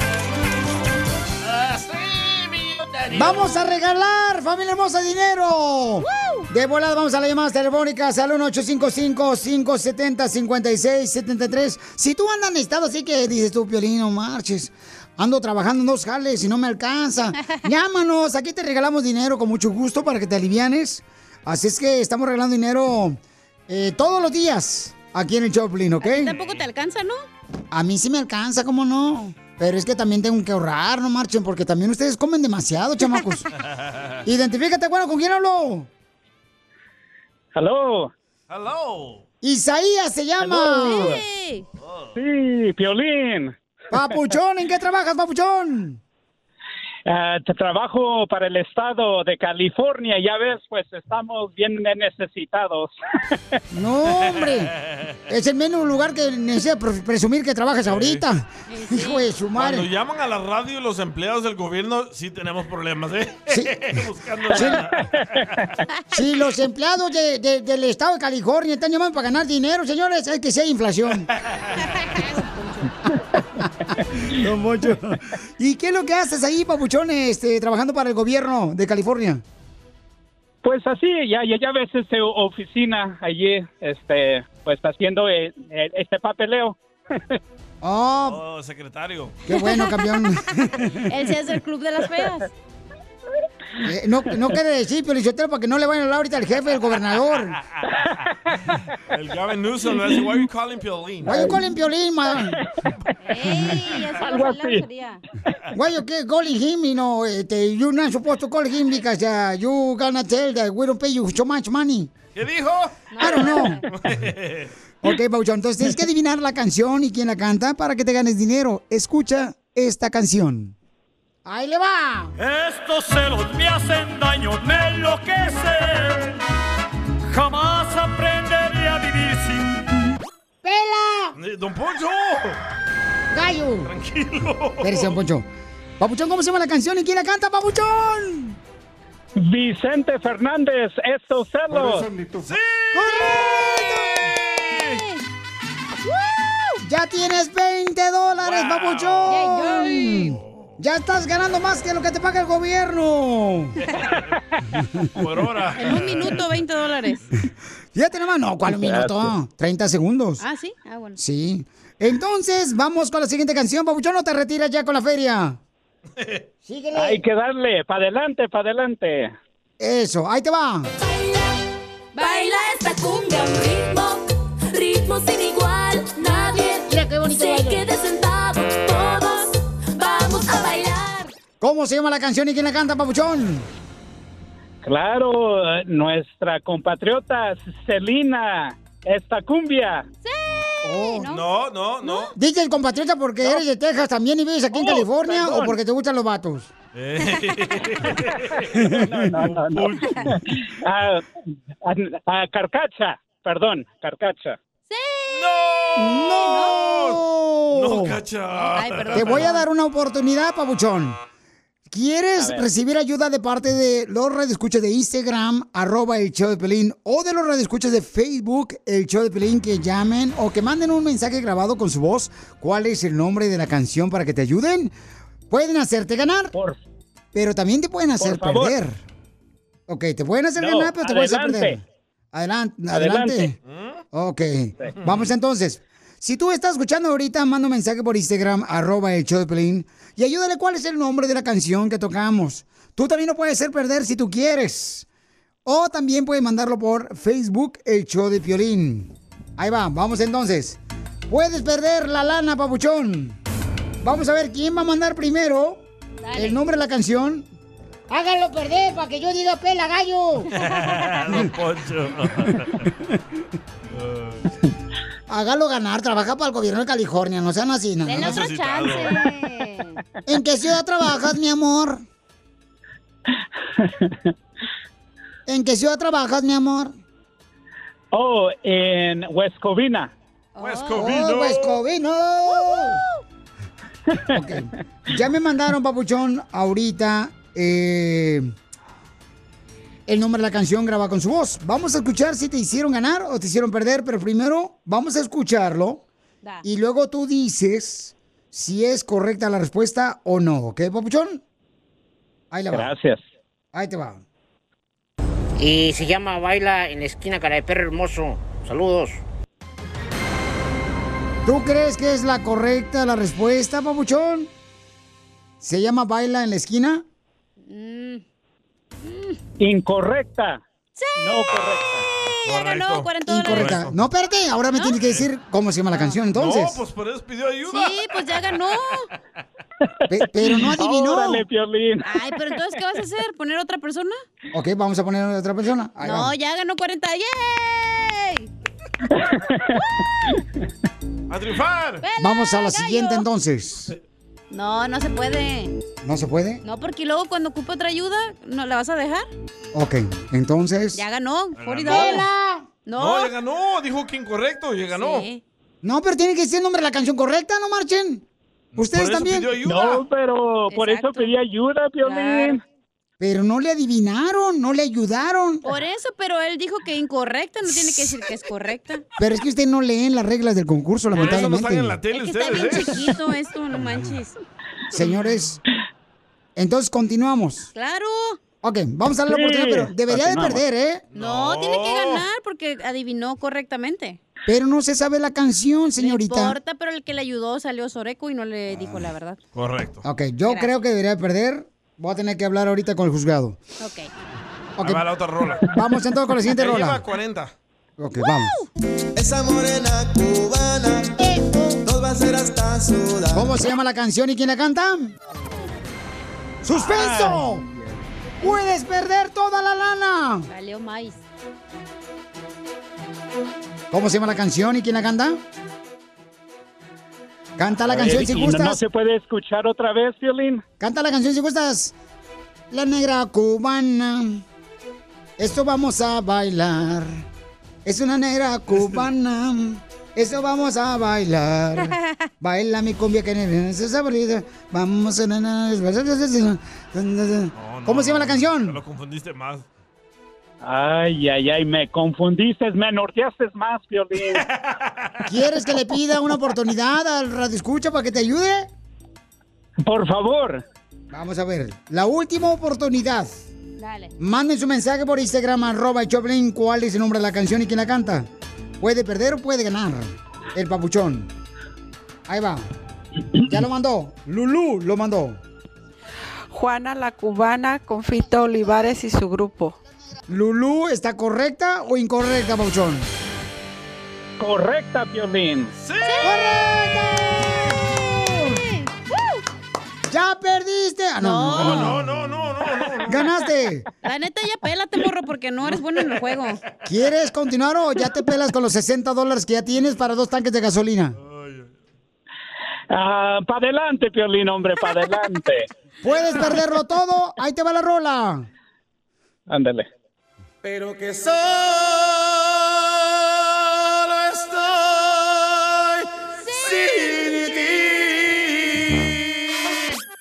Vamos a regalar, familia hermosa, dinero. De volada vamos a las llamadas telefónicas al 1-855-570-5673. Si tú andas necesitado así que dices tú, Piolín, no marches. Ando trabajando en dos jales y no me alcanza. Llámanos, aquí te regalamos dinero con mucho gusto para que te alivianes. Así es que estamos regalando dinero eh, todos los días aquí en el Choplin, ¿ok? Tampoco te alcanza, ¿no? A mí sí me alcanza, ¿cómo no? Pero es que también tengo que ahorrar, no marchen, porque también ustedes comen demasiado, chamacos. Identifícate, bueno, ¿con quién hablo? Hello. Hello. Isaías se llama. Hey. Sí, Piolín. Papuchón, ¿en qué trabajas, papuchón? Te trabajo para el estado de California, ya ves, pues estamos bien necesitados. No, hombre. Es el menos lugar que necesita pre- presumir que trabajas ahorita. Hijo de su Cuando madre. llaman a la radio los empleados del gobierno, sí tenemos problemas, ¿eh? Buscando Sí. Si los empleados de- de- del estado de California están llamando para ganar dinero, señores, es que sí hay inflación. Don Poncho. ¿Y qué es lo que haces ahí, papuchón, este, trabajando para el gobierno de California? Pues así, ya, ya, ya ves este oficina allí, este, pues haciendo eh, eh, este papeleo. Oh, Oh, secretario. qué bueno, campeón. Él sí es del club de las feas. Eh, no, no quiere decir, Piolichotelo, para que no le vayan a hablar ahorita al jefe del gobernador. El Gavin Newsom le dice, why are you calling Piolín? Why you calling Piolín, man? Algo así. Why you keep calling him, you know, este, you're not supposed to call him because uh, you gonna tell that we don't pay you so much money. ¿Qué dijo? I don't know. Ok, Pauchón, entonces tienes que adivinar la canción y quién la canta para que te ganes dinero. Escucha esta canción. ¡Ahí le va! Estos celos me hacen daño, me enloquecen. Jamás aprenderé a vivir sin ti. ¡Pela! Eh, ¡Don Poncho! ¡Gallo! Tranquilo. Espérese, don Poncho. Papuchón, ¿cómo se llama la canción y quién la canta, Papuchón? Vicente Fernández, estos celos. ¡Ya tienes 20 dólares, papuchón! Ya estás ganando más que lo que te paga el gobierno. Por hora. En un minuto, 20 dólares. Fíjate nomás, no, ¿cuál un minuto? 30 segundos. Ah, sí. Ah, bueno. Sí. Entonces, vamos con la siguiente canción, papuchón, no te retiras ya con la feria. Síguele. Hay que darle, para adelante, para adelante. Eso, ahí te va. Baila esta cumbia, un ritmo, ritmo sin igual. Nadie Mira qué bonito se baile. quede sentado. ¿Cómo se llama la canción y quién la canta, papuchón? Claro, eh, nuestra compatriota Celina, esta cumbia. Oh. No, no, no. Dice el compatriota porque eres de Texas también y vives aquí en Oh, California perdón. o porque te gustan los vatos. No, no, no, no. Ah, ah, carcacha, perdón, carcacha. ¡No! No, cacha. Ay, perdón, Te voy a dar una oportunidad, papuchón. ¿Quieres recibir ayuda de parte de los radioescuchas de Instagram, arroba el show de Pelín, o de los radioescuchas de Facebook, el show de Pelín, que llamen o que manden un mensaje grabado con su voz? ¿Cuál es el nombre de la canción para que te ayuden? Pueden hacerte ganar, Por, pero también te pueden hacer perder. Ok, te pueden hacer No, ganar, pero te pueden hacer perder. Adelante, adelante. Adelante. Ok, vamos entonces. Si tú estás escuchando ahorita, manda un mensaje por Instagram, arroba el show de Pelín, y ayúdale cuál es el nombre de la canción que tocamos. Tú también lo puedes hacer perder si tú quieres. O también puedes mandarlo por Facebook, el show de Piolín. Ahí va, vamos entonces. Puedes perder la lana, papuchón. Vamos a ver quién va a mandar primero el nombre de la canción. Háganlo perder para que yo diga pela gallo. Don Poncho. Hágalo ganar, trabaja para el gobierno de California, no sean así, no. Denle otro chance. ¿En qué ciudad trabajas, mi amor? ¿En qué ciudad trabajas, mi amor? Oh, en West Covina. West Oh, Covino. pues Covino. Ok. Ya me mandaron, papuchón, ahorita eh, el nombre de la canción graba con su voz. Vamos a escuchar si te hicieron ganar o te hicieron perder, pero primero vamos a escucharlo Da. y luego tú dices si es correcta la respuesta o no, ¿ok, papuchón? Ahí la va. Gracias. Ahí te va. Y se llama Baila en la esquina, cara de perro hermoso. Saludos. ¿Tú crees que es la correcta la respuesta, papuchón? ¿Se llama Baila en la esquina? Mm, Incorrecta. No correcta. ya ganó 40 dólares. Incorrecta. No, espérate, ahora me tienes que decir cómo se llama la canción entonces. No, pues por eso pidió ayuda. Sí, pues ya ganó. Pe- pero no adivinó. Órale, Piolín. Ay, pero entonces, ¿qué vas a hacer? ¿Poner otra persona? Ok, vamos a poner a otra persona. Ahí No, va. ya ganó 40. ¡Yay! ¡A triunfar! ¡Vela, Vamos a la gallo! siguiente entonces. No, no se puede. ¿No se puede? No, porque luego cuando ocupe otra ayuda, ¿no la vas a dejar? Ok, entonces. Ya ganó. Ya 40 ganó. dólares. No, No. ya ganó. Dijo que incorrecto. Ya ganó. Sí. No, pero tiene que decir el nombre de la canción correcta, ¿no marchen? Ustedes Por eso también. pidió ayuda. No, pero por eso pedí ayuda, Piolín. Claro. Pero no le adivinaron, no le ayudaron. Por eso, pero él dijo que incorrecta, no tiene que decir que es correcta. Pero es que usted no leen las reglas del concurso, Por eso no en lamentablemente. la tele Es que está bien ustedes, ¿eh? chiquito esto, no manches. Señores, entonces continuamos. Claro. Ok, vamos a darle la oportunidad, pero debería de perder, ¿eh? No, tiene que ganar porque adivinó correctamente. Pero no se sabe la canción, No señorita. importa, pero el que le ayudó salió Soreco y no le dijo la verdad. Correcto. Ok, yo Gracias. creo que debería de perder. Voy a tener que hablar ahorita con el juzgado. Ok. Ok. Ahí va la otra rola. Vamos entonces con la siguiente rola. lleva 40. Ok, vamos. Esa morena cubana nos va a hacer hasta sudar. ¿Cómo se llama la canción y quién la canta? ¡Suspenso! ¡Puedes perder toda la lana! Valió maíz. ¿Cómo se llama la canción y quién la canta? Canta la A canción ver, si ¿y no- gustas. ¿No se puede escuchar otra vez, Violín? Canta la canción si gustas. La negra cubana. Esto vamos a bailar. Es una negra cubana. Eso vamos a bailar. Baila mi cumbia que sabrida. Vamos a... ¿Cómo se llama la Te canción? lo confundiste más. Ay, ay, ay, me confundiste, me norteaste más, Violín. ¿Quieres que le pida una oportunidad al Radio Escucha para que te ayude? Por favor. Vamos a ver. La última oportunidad. Dale. Manden su mensaje por Instagram, arroba Choplin, cuál es el nombre de la canción y quién la canta. Puede perder o puede ganar el papuchón. Ahí va. Ya lo mandó. Lulú lo mandó. Juana la cubana con Fito Olivares y su grupo. Lulú, ¿está correcta o incorrecta, papuchón? Correcta, Violín. ¡Ya perdiste! Ah, no, no, no, no, no, no, ¡Ganaste! La neta, ya pélate, morro, porque no eres bueno en el juego. ¿Quieres continuar o ya te pelas con los 60 dólares que ya tienes para dos tanques de gasolina? Ah, para adelante, Violín, hombre, para adelante. Puedes perderlo todo. Ahí te va la rola. Ándale. Pero que solo estoy sin ti.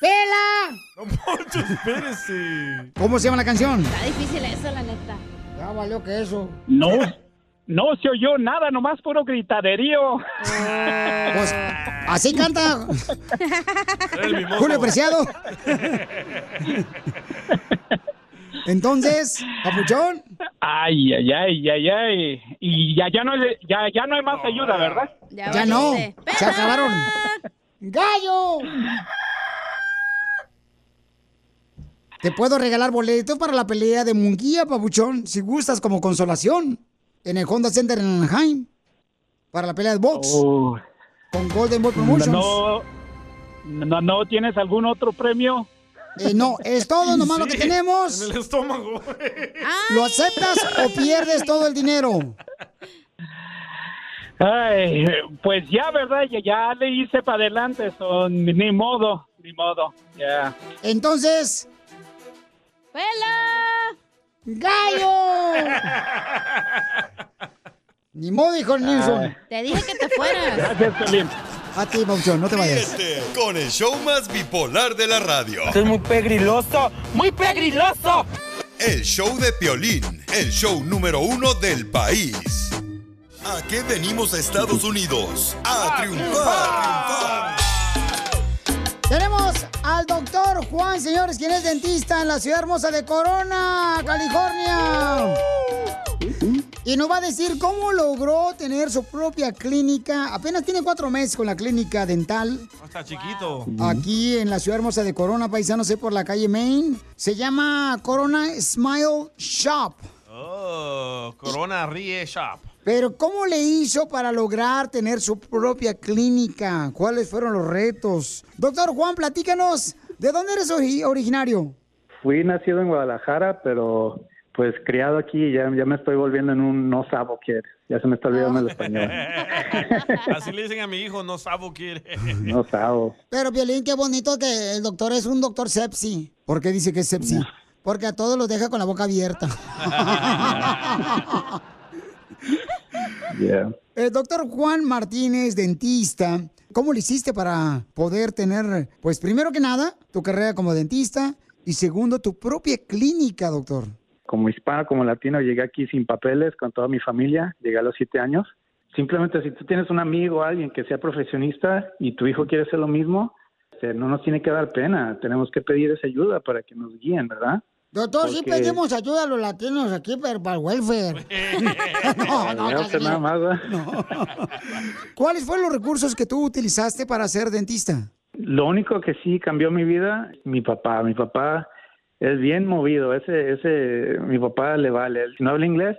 ¡Pela! No, Poncho, espérese. ¿Cómo se llama la canción? Está difícil eso, la neta. Ya valió que eso. No, no se oyó nada, nomás puro gritaderío. Pues así canta. Julio Preciado. Entonces, papuchón. Ay, ay, ay, ay, ay. Y ya, ya, no, hay- ya, ya no hay más ayuda, ¿verdad? Ya, no. Se acabaron. ¡Gallo! Te puedo regalar boletos para la pelea de Munguía, papuchón, si gustas como consolación. En el Honda Center en Anaheim. Para la pelea de box. Oh. Con Golden Boy Promotions. No, no, ¿No tienes algún otro premio? Eh, no, es todo nomás lo que Sí, tenemos. En el estómago. ¿Lo aceptas o pierdes todo el dinero? Ay, pues ya, ¿verdad? Ya, ya le hice para adelante, son, ni modo, ni modo, ya. Entonces, ¡Pela! ¡Gallo! Ni modo, hijo Nilsson. Te dije que te fueras. Gracias, Piolín. A ti, Pauchón, no te vayas. Ríete con el show más bipolar de la radio. Esto es muy pegriloso, muy pegriloso. El show de Piolín, el show número uno del país. ¿A qué venimos a Estados Unidos? A triunfar. Tenemos al doctor Juan, señores, quien es dentista en la ciudad hermosa de Corona, California. Y nos va a decir cómo logró tener su propia clínica. Apenas tiene cuatro meses con la clínica dental. Está chiquito. Aquí en la ciudad hermosa de Corona, paisano, sé por la calle Main. Se llama Corona Smile Shop. Oh, Corona Rie Shop. Pero ¿cómo le hizo para lograr tener su propia clínica? ¿Cuáles fueron los retos? Doctor Juan, platícanos, ¿de dónde eres ori- originario? Fui nacido en Guadalajara, pero pues criado aquí, ya, ya me estoy volviendo en un no sabo kid. Ya se me está olvidando el español. Así le dicen a mi hijo, no sabo quiere. No sabo. Pero, Violín, qué bonito que el doctor es un doctor sepsi. ¿Por qué dice que es sepsi? Porque a todos los deja con la boca abierta. Yeah. El doctor Juan Martínez, dentista, ¿cómo lo hiciste para poder tener, pues primero que nada, tu carrera como dentista y segundo, tu propia clínica, doctor? Como hispano, como latino, llegué aquí sin papeles, con toda mi familia. Llegué a los siete años. Simplemente si tú tienes un amigo, alguien que sea profesionista y tu hijo quiere hacer lo mismo, este, no nos tiene que dar pena. Tenemos que pedir esa ayuda para que nos guíen, ¿verdad? Doctor, sí Porque- pedimos ayuda a los latinos aquí, pero para el welfare. no, no, no nada más. ¿Cuáles fueron los recursos que tú utilizaste para ser dentista? Lo único que sí cambió mi vida, mi papá. Mi papá es bien movido. Ese, ese, mi papá le vale. Él, Si no habla inglés,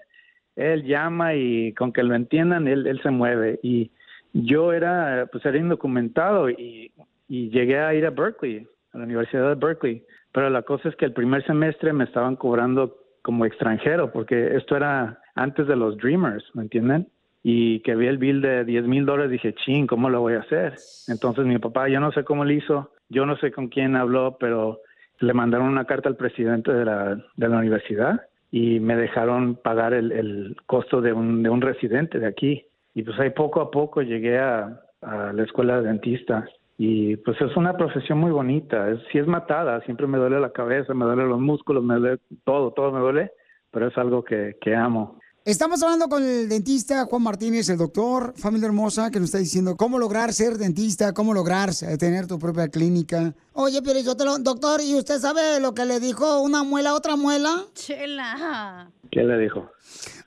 él llama y con que lo entiendan, él, él se mueve. Y yo era, pues era indocumentado y, y llegué a ir a Berkeley, a la Universidad de Berkeley. Pero la cosa es que el primer semestre me estaban cobrando como extranjero, porque esto era antes de los Dreamers, ¿me entienden? Y que vi el bill de 10 mil dólares, dije, ching, ¿cómo lo voy a hacer? Entonces mi papá, yo no sé cómo lo hizo, yo no sé con quién habló, pero le mandaron una carta al presidente de la, de la universidad y me dejaron pagar el, el costo de un, de un residente de aquí. Y pues ahí poco a poco llegué a, la escuela de dentista. Y pues es una profesión muy bonita. Sí es matada, siempre me duele la cabeza, me duele los músculos, me duele todo, todo me duele, pero es algo que, que amo. Estamos hablando con el dentista Juan Martínez, el doctor, familia hermosa, que nos está diciendo cómo lograr ser dentista, cómo lograr tener tu propia clínica. Oye, pero yo te lo, doctor, ¿y usted sabe lo que le dijo una muela a otra muela? Chela. ¿Qué le dijo?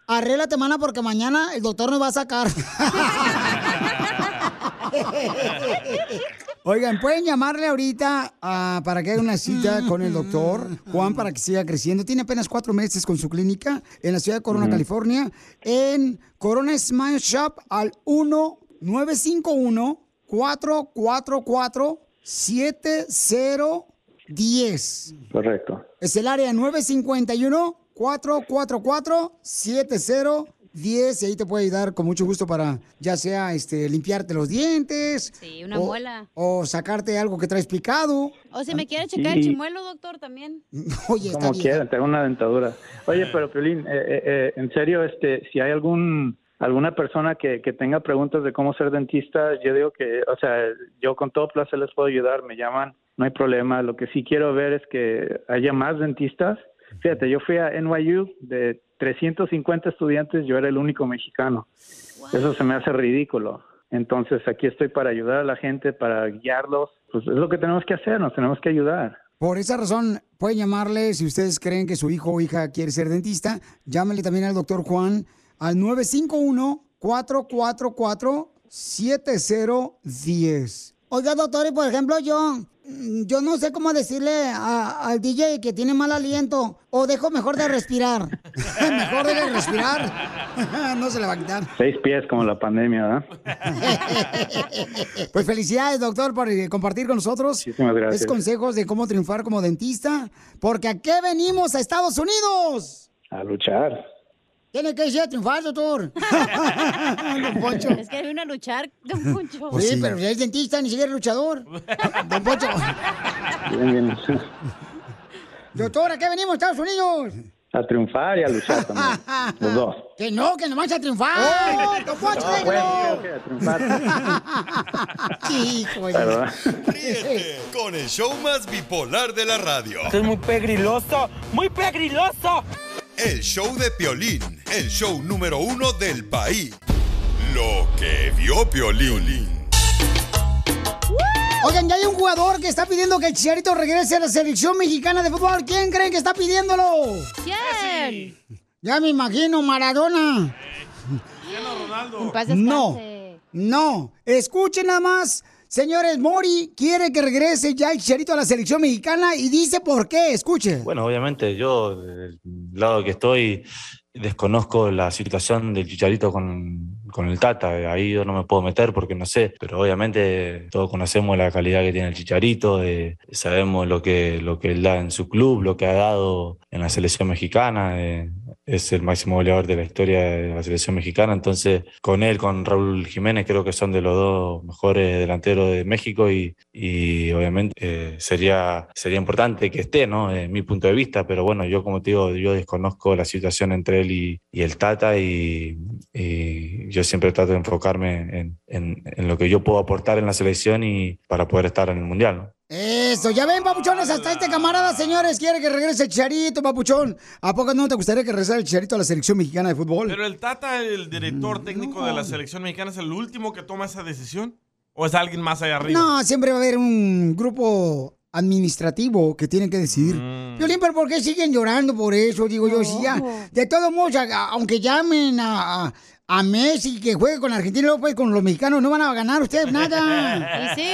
Arréglate, mana, porque mañana el doctor nos va a sacar. Oigan, pueden llamarle ahorita ah, para que haga una cita con el doctor Juan para que siga creciendo. Tiene apenas cuatro meses con su clínica en la ciudad de Corona. California. California, en Corona Smile Shop al 1-951-444-7010. Correcto. Es el área 951-444-7010 y ahí te puede ayudar con mucho gusto para ya sea este limpiarte los dientes. Sí, una o- muela. O sacarte algo que traes picado. O si me quiere checar el chimuelo, doctor, también. Oye, está Como bien. quieran, tengo una dentadura. Oye, pero Piolín, eh, eh, eh, en serio, este, si hay algún alguna persona que, que tenga preguntas de cómo ser dentista, yo digo que, o sea, yo con todo placer les puedo ayudar, me llaman, no hay problema. Lo que sí quiero ver es que haya más dentistas. Fíjate, yo fui a NYU de 350 estudiantes, yo era el único mexicano. Eso se me hace ridículo. Entonces, aquí estoy para ayudar a la gente, para guiarlos. Pues es lo que tenemos que hacer, nos tenemos que ayudar. Por esa razón, pueden llamarle si ustedes creen que su hijo o hija quiere ser dentista. Llámenle también al doctor Juan al 951-444-7010. Oiga, doctor, y por ejemplo, yo, yo no sé cómo decirle a- al DJ que tiene mal aliento. O dejo mejor de respirar. mejor de respirar. no se le va a quitar. Seis pies como la pandemia, ¿verdad? Pues felicidades, doctor, por eh, compartir con nosotros Muchísimas gracias. estos consejos de cómo triunfar como dentista. Porque ¿a qué venimos a Estados Unidos? A luchar. Tiene que ser a triunfar, doctor. Don Poncho. Es que vino a luchar, don Poncho. Pues sí, pero si es dentista, ni siquiera es luchador. Don Poncho. Bien, bien. Doctor, ¿a qué venimos Estados Unidos? A triunfar y a luchar también. Los dos. Que no, que nomás a triunfar. Don Poncho, bueno, déjelo. ok, ok, a triunfar. Hijo de- con el show más bipolar de la radio. Esto es muy pegriloso, muy pegriloso. El show de Piolín, el show número uno del país. Lo que vio Piolín. Oigan, ya hay un jugador que está pidiendo que el Chicharito regrese a la selección mexicana de fútbol. ¿Quién creen que está pidiéndolo? ¿Quién? Ya me imagino, Maradona. Paz No, no. Escuchen nada más. Señores, Mori quiere que regrese ya el Chicharito a la selección mexicana y dice por qué. Escuche. Bueno, obviamente yo del lado que estoy desconozco la situación del Chicharito con, con el Tata, ahí yo no me puedo meter porque no sé, pero obviamente todos conocemos la calidad que tiene el Chicharito, eh, sabemos lo que, lo que él da en su club, lo que ha dado en la selección mexicana, eh, es el máximo goleador de la historia de la selección mexicana, entonces con él, con Raúl Jiménez, creo que son de los dos mejores delanteros de México y, y obviamente eh, sería, sería importante que esté, ¿no? En mi punto de vista, pero bueno, yo como te digo, yo desconozco la situación entre él y, y el Tata y, y yo siempre trato de enfocarme en, en- en lo que yo puedo aportar en la selección y para poder estar en el Mundial, ¿no? Eso, ya ven, papuchones, hasta este camarada, señores, quiere que regrese el Chicharito, papuchón. ¿A poco no te gustaría que regresara el Chicharito a la selección mexicana de fútbol? Pero el Tata, el director técnico de la selección mexicana, es el último que toma esa decisión. ¿O es alguien más allá arriba? No, siempre va a haber un grupo administrativo que tiene que decidir. Mm. Violín, pero ¿por qué siguen llorando por eso? Digo yo, si ya, de todos modos, aunque llamen a, a, a Messi que juegue con Argentina y luego pues con los mexicanos, no van a ganar ustedes nada. Y sí.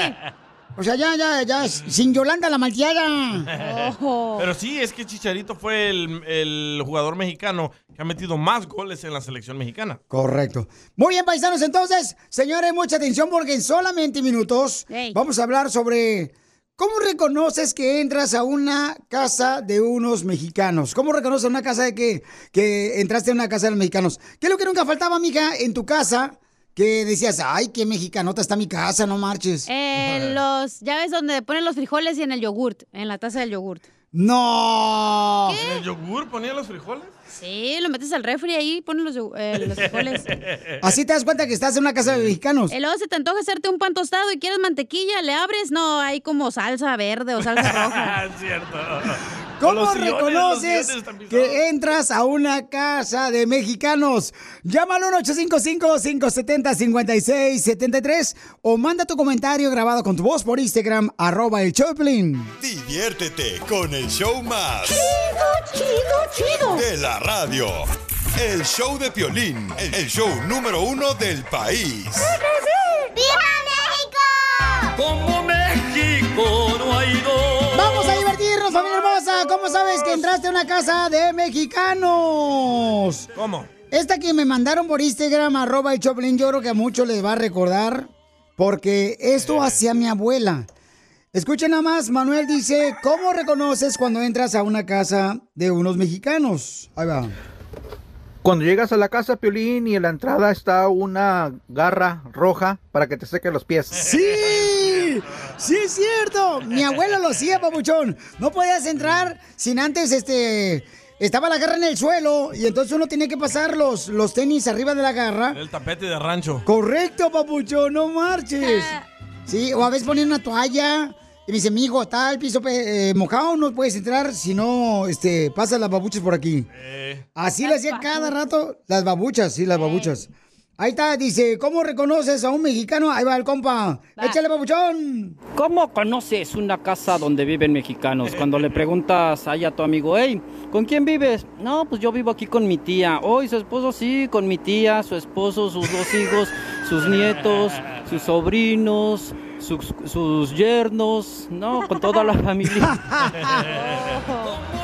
O sea, ya, ya, ya, sin Yolanda la malteada. Pero sí, es que Chicharito fue el, el jugador mexicano que ha metido más goles en la selección mexicana. Correcto. Muy bien, paisanos, entonces, señores, mucha atención porque en solamente minutos vamos a hablar sobre cómo reconoces que entras a una casa de unos mexicanos. ¿Cómo reconoces una casa de que, que entraste a una casa de los mexicanos? ¿Qué es lo que nunca faltaba, mija, en tu casa? Que decías, ay, qué mexicanota está mi casa, no marches. Eh, los, ya ves donde ponen los frijoles y en el yogurt, en la taza del yogurt. ¡No! ¿En el yogur ponía los frijoles? Sí, lo metes al refri ahí y pones los, eh, los frijoles. Así te das cuenta que estás en una casa de mexicanos. Y luego se te antoja hacerte un pan tostado y quieres mantequilla, le abres, no, hay como salsa verde o salsa roja. Es cierto. ¿Cómo sillones, reconoces que entras a una casa de mexicanos? Llámalo al 855-570-5673 o manda tu comentario grabado con tu voz por Instagram, arroba el Choplin. Diviértete con el show más. Chido, chido, De la radio. El show de Piolín, el show número uno del país. ¡Viva México! Como México no hay dos. Vamos a divertirnos, familia hermosa. ¿Cómo sabes que entraste a una casa de mexicanos? ¿Cómo? Esta que me mandaron por Instagram, arroba el Choplin, yo creo que a muchos les va a recordar, porque esto hacía mi abuela. Escuchen nada más, Manuel dice, ¿cómo reconoces cuando entras a una casa de unos mexicanos? Ahí va. Cuando llegas a la casa, Piolín, y en la entrada está una garra roja para que te seque los pies. ¡Sí! ¡Sí es cierto! Mi abuela lo hacía, papuchón. No podías entrar sin antes, este... Estaba la garra en el suelo y entonces uno tenía que pasar los, los tenis arriba de la garra. El tapete de rancho. Correcto, papuchón, no marches. Sí, o a veces ponían una toalla y me dice, mijo, está el piso pe- eh, mojado, no puedes entrar si no, este, pasas las babuchas por aquí. Así le hacía cada rato las babuchas, sí, las babuchas. Ahí está, dice, ¿cómo reconoces a un mexicano? Ahí va el compa. Échale, babuchón. ¿Cómo conoces una casa donde viven mexicanos? Cuando le preguntas ahí a tu amigo, hey, ¿con quién vives? No, pues yo vivo aquí con mi tía. Hoy su esposo sí, con mi tía, su esposo, sus dos hijos, sus nietos, sus sobrinos, sus, sus yernos, no, con toda la familia.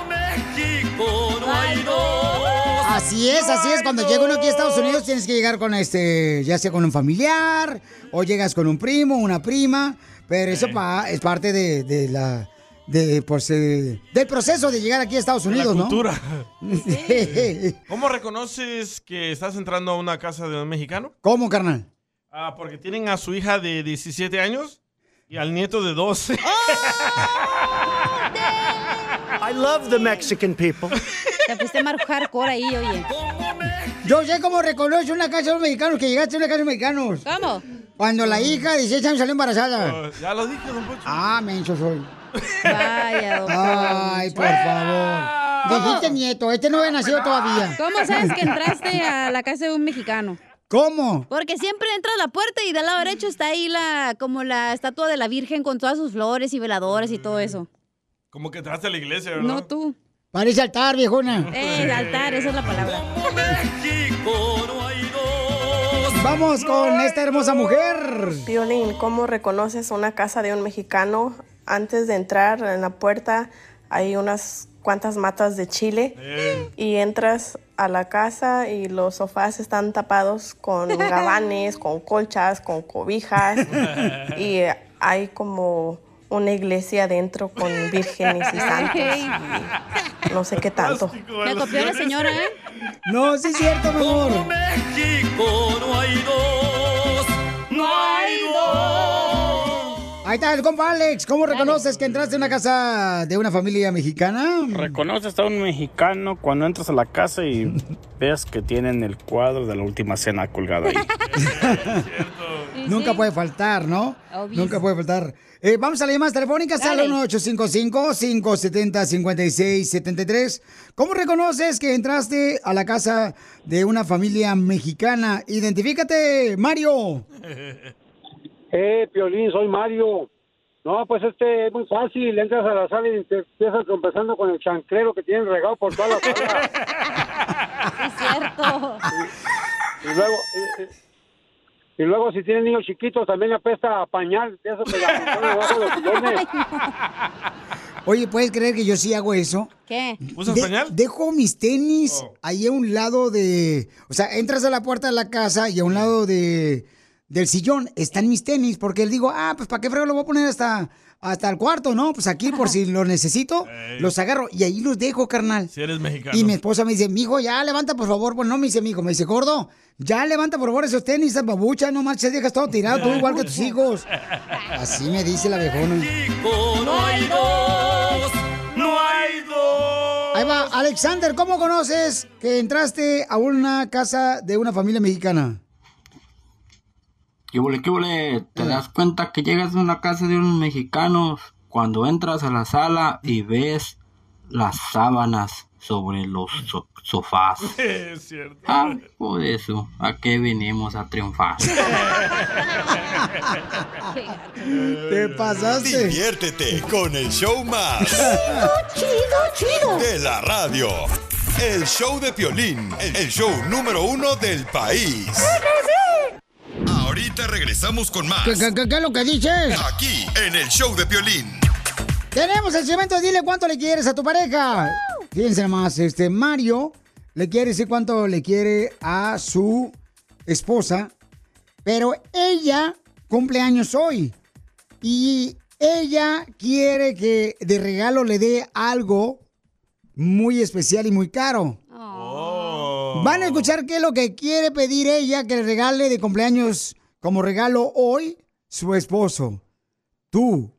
México no hay dos. Así es, así es. Cuando llega uno aquí a Estados Unidos tienes que llegar con este, ya sea con un familiar, o llegas con un primo, una prima, pero eso pa- es parte de, de la, de, pues, eh, del proceso de llegar aquí a Estados La Unidos, ¿no? cultura. ¿Cómo reconoces que estás entrando a una casa de un mexicano? ¿Cómo, carnal? Ah, porque tienen a su hija de 17 años y al nieto de 12. I love the Mexican people. Te fuiste más hardcore ahí, oye. Yo sé cómo reconoce una casa de los mexicanos, que llegaste a una casa de los mexicanos. ¿Cómo? Cuando la hija de 16 años salió embarazada. Oh, ya lo dije, don Pocho. Ah, menso soy. Vaya, don Ay, por favor. Dijiste nieto, este no había nacido todavía. ¿Cómo sabes que entraste a la casa de un mexicano? ¿Cómo? Porque siempre entras a la puerta y del lado derecho está ahí la, como la estatua de la Virgen con todas sus flores y veladores y todo eso. Como que entraste a la iglesia, ¿verdad? No tú. Parece altar, viejona. Eh, altar, esa es la palabra. Vamos con esta hermosa mujer. Violín, ¿cómo reconoces una casa de un mexicano? Antes de entrar en la puerta hay unas cuantas matas de chile y entras a la casa y los sofás están tapados con gabanes, con colchas, con cobijas y hay como una iglesia adentro con vírgenes y santos. y no sé qué tanto. Me copió la señora, ¿eh? No, sí es cierto, mi amor. México no hay dos. No hay dos. Ahí está el compa Alex. ¿Cómo reconoces que entraste a una casa de una familia mexicana? Reconoces a un mexicano cuando entras a la casa y ves que tienen el cuadro de la última cena colgado ahí. Nunca puede faltar, ¿no? Obvio. Nunca puede faltar. Eh, vamos a las llamadas telefónicas al Dale. 1855-570-5673. ¿Cómo reconoces que entraste a la casa de una familia mexicana? Identifícate, Mario. Eh, Piolín, soy Mario. No, pues este es muy fácil. Entras a la sala y te empiezas empezando con el chanclero que tienen regado por toda la sala. Es cierto. Y luego, Y luego si tienen niños chiquitos también apesta a pañal, eso que la ponen debajo de los sillones. Oye, ¿puedes creer que yo sí hago eso? ¿Qué? ¿Usas De- pañal? Dejo mis tenis ahí a un lado de... O sea, entras a la puerta de la casa y a un lado de del sillón están mis tenis, porque él digo, ah, pues ¿para qué frego lo voy a poner hasta, hasta el cuarto, no? Pues aquí por si lo necesito, los agarro y ahí los dejo, carnal. Si eres mexicano. Y mi esposa me dice, mijo, ya levanta por favor. Bueno, no me dice mijo, me dice, gordo, ya levanta por favor esos tenis, esa babucha, no marches, dejas todo tirado, tú igual que tus hijos. Así me dice la viejona. No hay dos, no hay dos. Ahí va, Alexander, ¿cómo conoces que entraste a una casa de una familia mexicana? ¿Qué huele, qué huele? Te das cuenta que llegas a una casa de unos mexicanos cuando entras a la sala y ves las sábanas sobre los so- sofás. Es cierto. Ah, por eso, ¿a qué venimos a triunfar? Te pasaste. Diviértete con el show más. Chido, chido. De la radio. El show de Piolín. El show número uno del país. Ahorita regresamos con más. ¿Qué, qué, qué- qué es lo que dices? Aquí, en el show de Piolín. Tenemos el segmento Dile cuánto le quieres a tu pareja. Fíjense nomás, este Mario le quiere decir cuánto le quiere a su esposa, pero ella cumple años hoy y ella quiere que de regalo le dé algo muy especial y muy caro. Van a escuchar qué es lo que quiere pedir ella que le regale de cumpleaños como regalo hoy su esposo. ¿Tú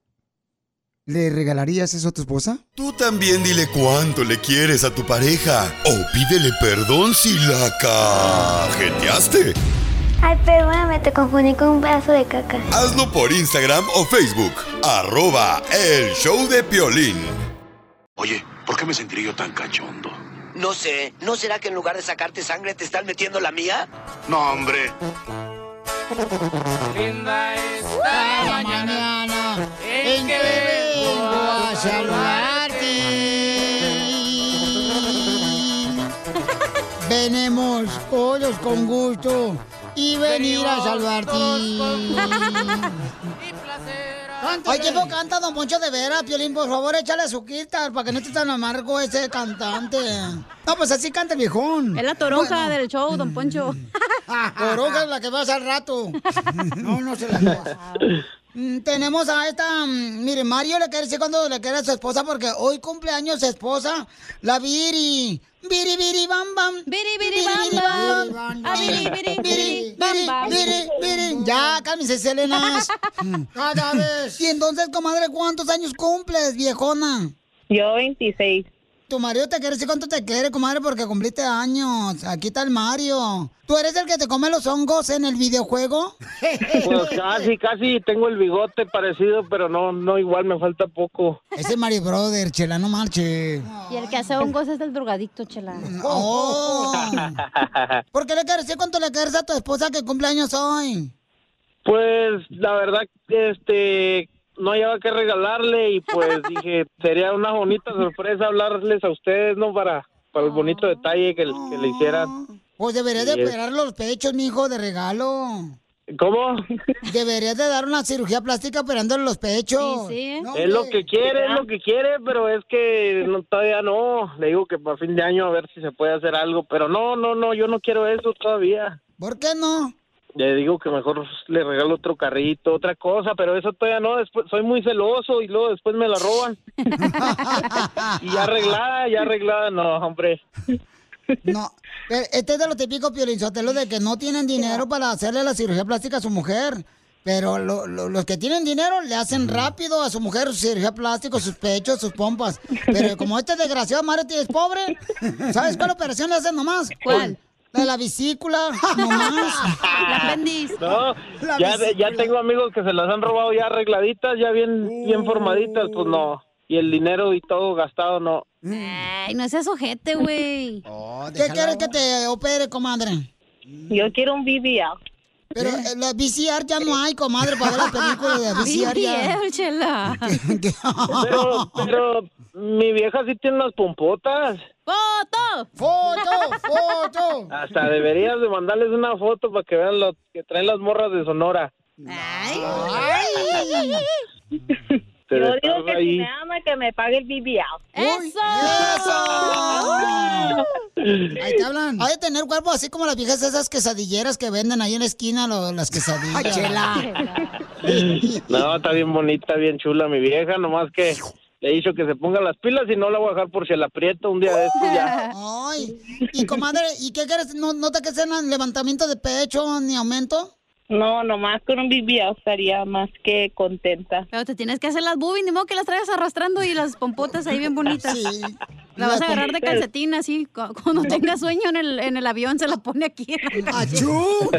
le regalarías eso a tu esposa? Tú también dile cuánto le quieres a tu pareja. O pídele perdón si la cajeteaste. Ay, perdóname, te confundí con un pedazo de caca. Hazlo por Instagram o Facebook. Arroba el show de Piolín. Oye, ¿por qué me sentiré yo tan cachondo? No sé, ¿no será que en lugar de sacarte sangre te están metiendo la mía? No, hombre. Linda esta mañana en que vengo a salvarte. Venemos todos con gusto y venir a salvarte. Ay, qué feo canta Don Poncho de veras, Piolín, por favor, échale azuquita para que no esté tan amargo ese cantante. No, pues así canta el viejón. Es la toronja del show, don Poncho. Toronja es la que vas al rato. No, no se la Mm, Tenemos a esta, mm, mire, Mario le quiere decir cuando le quiere a su esposa porque hoy cumpleaños su esposa, la Viri. Viri, viri, bam, bam. Viri, viri, bam, bam. Ah, viri, viri, viri, bam, bam. Viri, viri. Ya, cálmese, Selena. Cada vez. Y entonces, comadre, ¿cuántos años cumples, viejona? Yo 26. Tu marido te quiere decir cuánto te quiere, comadre, porque cumpliste años. Aquí está el Mario. ¿Tú eres el que te come los hongos en el videojuego? Pues casi, casi tengo el bigote parecido, pero no, no igual, me falta poco. Ese es Mario Brother, chela, no marche. Y el que hace hongos es el drogadicto, chela. Oh. ¿Por qué le quieres decir cuánto le quieres a tu esposa que cumple años hoy? Pues la verdad, este, no hallaba que regalarle y pues dije, sería una bonita sorpresa hablarles a ustedes, ¿no? Para, para el bonito detalle que, que le hicieran. Pues deberías de Sí, operar los pechos, mijo, de regalo. ¿Cómo? Deberías de dar una cirugía plástica operándole los pechos. es lo que quiere, es lo que quiere, pero es que no, todavía no. Le digo que para fin de año a ver si se puede hacer algo, pero no, no, no, yo no quiero eso todavía. ¿Por qué no? Le digo que mejor le regalo otro carrito, otra cosa, pero eso todavía no. Después soy muy celoso y luego después me la roban. y ya arreglada, ya arreglada, no, hombre. No, pero este es de lo típico, Piolinzotelo, de que no tienen dinero para hacerle la cirugía plástica a su mujer. Pero lo- lo- los que tienen dinero le hacen rápido a su mujer su cirugía plástica, sus pechos, sus pompas. Pero como este desgraciado Mario es pobre, ¿sabes cuál operación le hacen nomás? ¿Cuál? La de la vesícula. La. No, La ya, tengo amigos que se las han robado ya arregladitas, ya bien, bien formaditas, pues no. Y el dinero y todo gastado, no. Ay, no seas ojete, güey. ¿Qué quieres que te opere, comadre? Yo quiero un BBL. Pero eh, la VCR ya no hay, comadre, para ver la película de VCR ya. Pero, pero mi vieja sí tiene unas pompotas. ¡Foto! ¡Foto! ¡Foto! Hasta deberías de mandarles una foto para que vean lo que traen las morras de Sonora. Te Yo digo que si ahí. me ama, que me pague el BBL. ¡Eso! Ahí te hablan. Hay de tener cuerpo así como las viejas esas quesadilleras que venden ahí en la esquina, lo- las quesadillas. Ay, chela. No, está bien bonita, bien chula mi vieja, nomás que le he dicho que se ponga las pilas y no la voy a dejar por si la aprieto un día de estos ya. Ay, y comadre, ¿y qué quieres? ¿No, no te quieres hacer levantamiento de pecho ni aumento? No, nomás con un BBL estaría más que contenta. Pero te tienes que hacer las boobies, ni modo que las traigas arrastrando y las pompotas ahí bien bonitas. Sí. La vas a agarrar de calcetín así, cu- cuando tenga sueño en el, en el avión se la pone aquí. ¡Achú!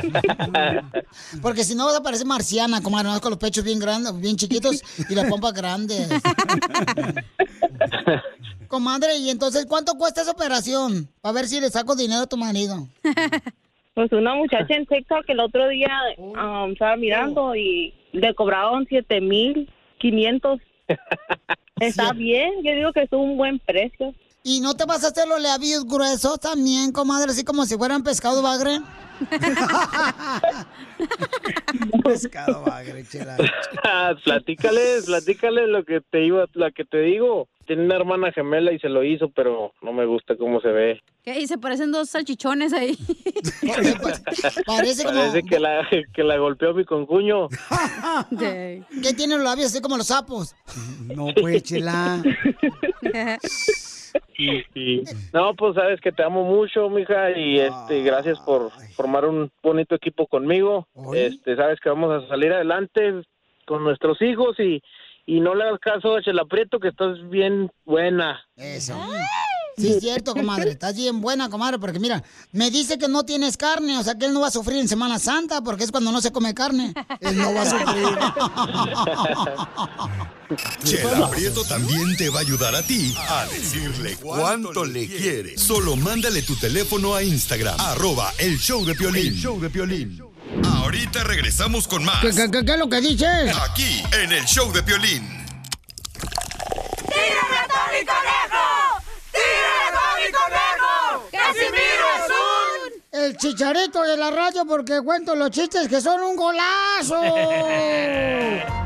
Porque si no vas a parecer marciana, comadre, nomás con los pechos bien grandes, bien chiquitos y las pompas grandes. comadre, ¿y entonces cuánto cuesta esa operación? Para ver si le saco dinero a tu marido. Pues una muchacha en TikTok el otro día um, estaba mirando y le cobraron siete mil quinientos. Está bien, yo digo que es un buen precio. ¿Y no te vas a hacer los labios gruesos también, comadre, así como si fueran pescado bagre? pescado bagre, chela. platícales, platícales lo que te iba, la que te digo. Tiene una hermana gemela y se lo hizo, pero no me gusta cómo se ve. ¿Qué? Y se parecen dos salchichones ahí. Parece como... Parece que la, que la golpeó mi concuño. ¿Qué tiene los labios así como los sapos? No, pues, chela. Sí, sí. No, pues sabes que te amo mucho, mija, y este, gracias por formar un bonito equipo conmigo. Este, sabes que vamos a salir adelante con nuestros hijos y, y no le hagas caso a Chela Prieto, que estás bien buena. Eso. Sí, es cierto, comadre. Estás bien buena, comadre, porque mira, me dice que no tienes carne, o sea que él no va a sufrir en Semana Santa, porque es cuando no se come carne. Él no va a sufrir. Chela Prieto también te va a ayudar a ti a decirle cuánto le quiere. Solo mándale tu teléfono a Instagram, arroba el show de Piolín. El show de Piolín. Ahorita regresamos con más. ¿Qué, qué- qué- qué es lo que dices? Aquí, en el show de Piolín. ¡Tírame a Tony Conejo! ¡Tírame a Tony Conejo! ¡Casimiro es un... El chicharito de la radio porque cuento los chistes que son un golazo.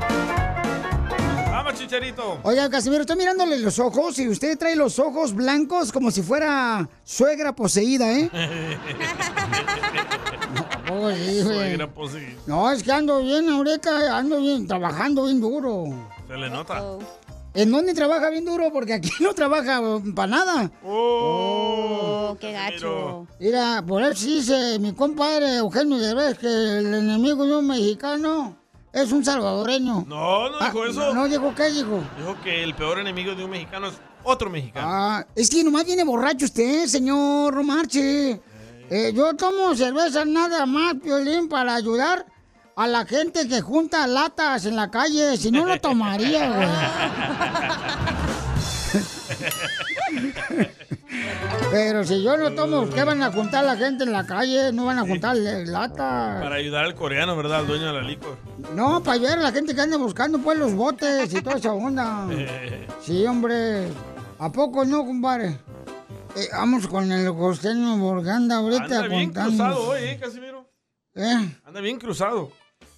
Vamos, chicharito. Oiga, Casimiro, estoy mirándole los ojos y usted trae los ojos blancos como si fuera suegra poseída, ¿eh? Oh, sí, güey. Suegra poseída. No, es que ando bien ahorita, ando bien, trabajando bien duro. Se le nota. ¿En dónde trabaja bien duro? Porque aquí no trabaja para nada. Oh, qué gacho. Mira, por eso dice mi compadre Eugenio Derbez que el enemigo de un mexicano es un salvadoreño. No, no dijo Ah, eso. No dijo qué dijo. Dijo que el peor enemigo de un mexicano es otro mexicano. Ah, es que nomás viene borracho usted, señor, no marche. Eh, yo tomo cerveza nada más, Piolín, para ayudar a la gente que junta latas en la calle. Si no, lo tomaría, güey. Pero si yo no tomo, ¿qué van a juntar la gente en la calle? No van a juntar eh, latas. Para ayudar al coreano, ¿verdad? Al dueño de la licor. No, para ayudar a la gente que anda buscando pues los botes y toda esa onda. Sí, hombre. ¿A poco no, compadre? Eh, vamos con el costeño porque anda ahorita Anda bien contando. cruzado hoy, ¿eh, Casimiro? ¿Eh? Anda bien cruzado.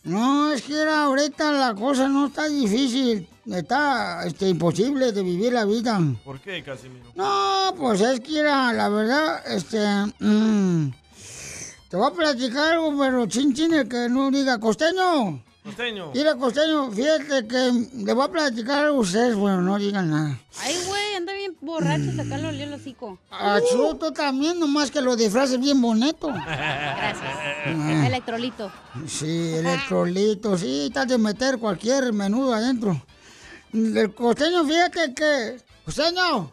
No, es que era ahorita la cosa no está difícil. Está este, imposible de vivir la vida. ¿Por qué, Casimiro? No, pues es que era, la verdad, este... mm, te voy a platicar algo, pero chin chin, el que no diga costeño. Costeño. Mira, costeño, fíjate que le voy a platicar a ustedes, bueno, no digan nada. Ay, güey, anda bien borracho, sacarlo el hocico. Achú, tú también, nomás que lo disfraces bien bonito. Gracias. Electrolito. Sí, electrolitos, sí, estás de meter cualquier menudo adentro. El costeño, fíjate que, costeño,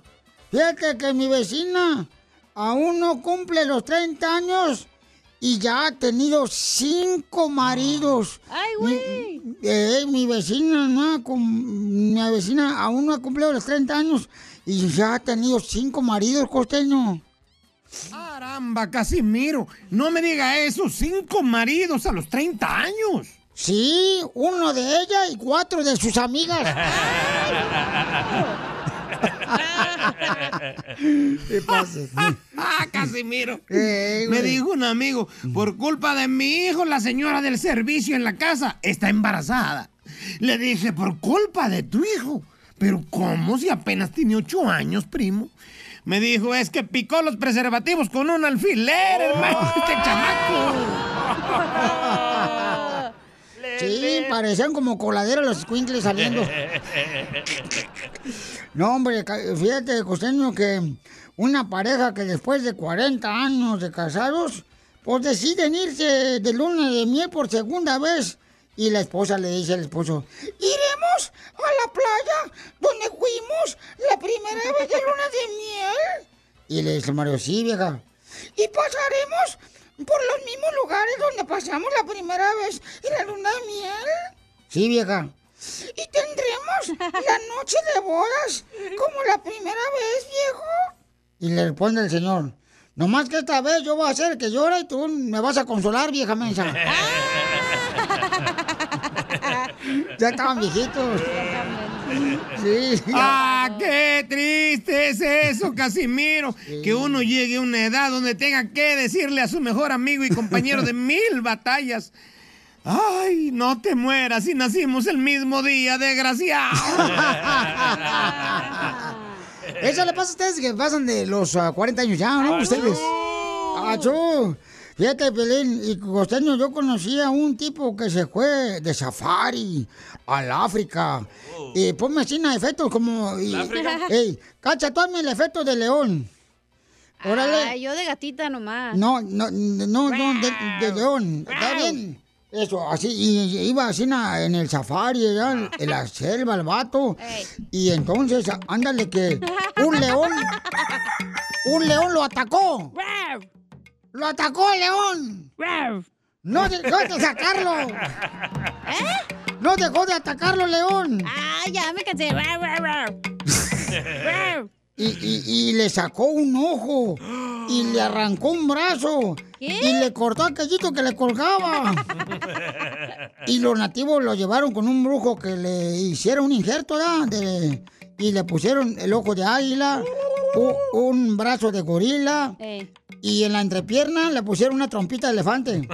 fíjate que mi vecina aún no cumple los 30 años y ya ha tenido cinco maridos. ¡Ay, güey! Mi, eh, mi vecina, no, cum- mi vecina aún no ha cumplido los 30 años y ya ha tenido cinco maridos, costeño. Caramba, Casimiro, no me diga eso, cinco maridos a los 30 años. Sí, uno de ella y cuatro de sus amigas. ¿Qué pasa? Ah, Casimiro. Me dijo un amigo, por culpa de mi hijo, la señora del servicio en la casa está embarazada. Le dije, por culpa de tu hijo. Pero ¿cómo si apenas tiene ocho años, primo? Me dijo, es que picó los preservativos con un alfiler, hermano, este chamaco. Sí, parecían como coladera los squinkles saliendo. No, hombre, fíjate, costeño, que una pareja que después de 40 años de casados, pues deciden irse de luna de miel por segunda vez. Y la esposa le dice al esposo, iremos a la playa donde fuimos la primera vez de luna de miel. Y le dice el Mario, sí, vieja. Y pasaremos por los mismos lugares donde pasamos la primera vez en la luna de miel. Sí, vieja. Y tendremos la noche de bodas como la primera vez, viejo. Y le responde el señor, nomás que esta vez yo voy a hacer que llora y tú me vas a consolar, vieja mensa. ya estaban viejitos. Sí. Ah, qué triste es eso, Casimiro. Que uno llegue a una edad donde tenga que decirle a su mejor amigo y compañero de mil batallas. Ay, no te mueras si nacimos el mismo día, desgraciado. Eso le pasa a ustedes que pasan de los ah, 40 años ya, ¿no? Ustedes. ¡Achú! Fíjate, Pelín y Costeño, yo conocí a un tipo que se fue de safari al África. Y ponme así en efectos como... y- África? Ey, cacha, tú hazme el efecto de león. Órale. Ah, yo de gatita nomás. No, no, no, no, de, de león. Está bien. Eso, así, y iba así na- en el safari, en- la selva, el vato. Y entonces, ándale que un león, un león lo atacó. ¡Lo atacó el león! ¡No dejó de sacarlo! ¿Eh? ¡No dejó de atacarlo, león! Ah, ya me cansé. Y, y- y le sacó un ojo y le arrancó un brazo y le cortó aquellito que le colgaba. Y los nativos lo llevaron con un brujo que le hicieron un injerto, ¿verdad? De- y le pusieron el ojo de águila, un brazo de gorila y en la entrepierna le pusieron una trompita de elefante.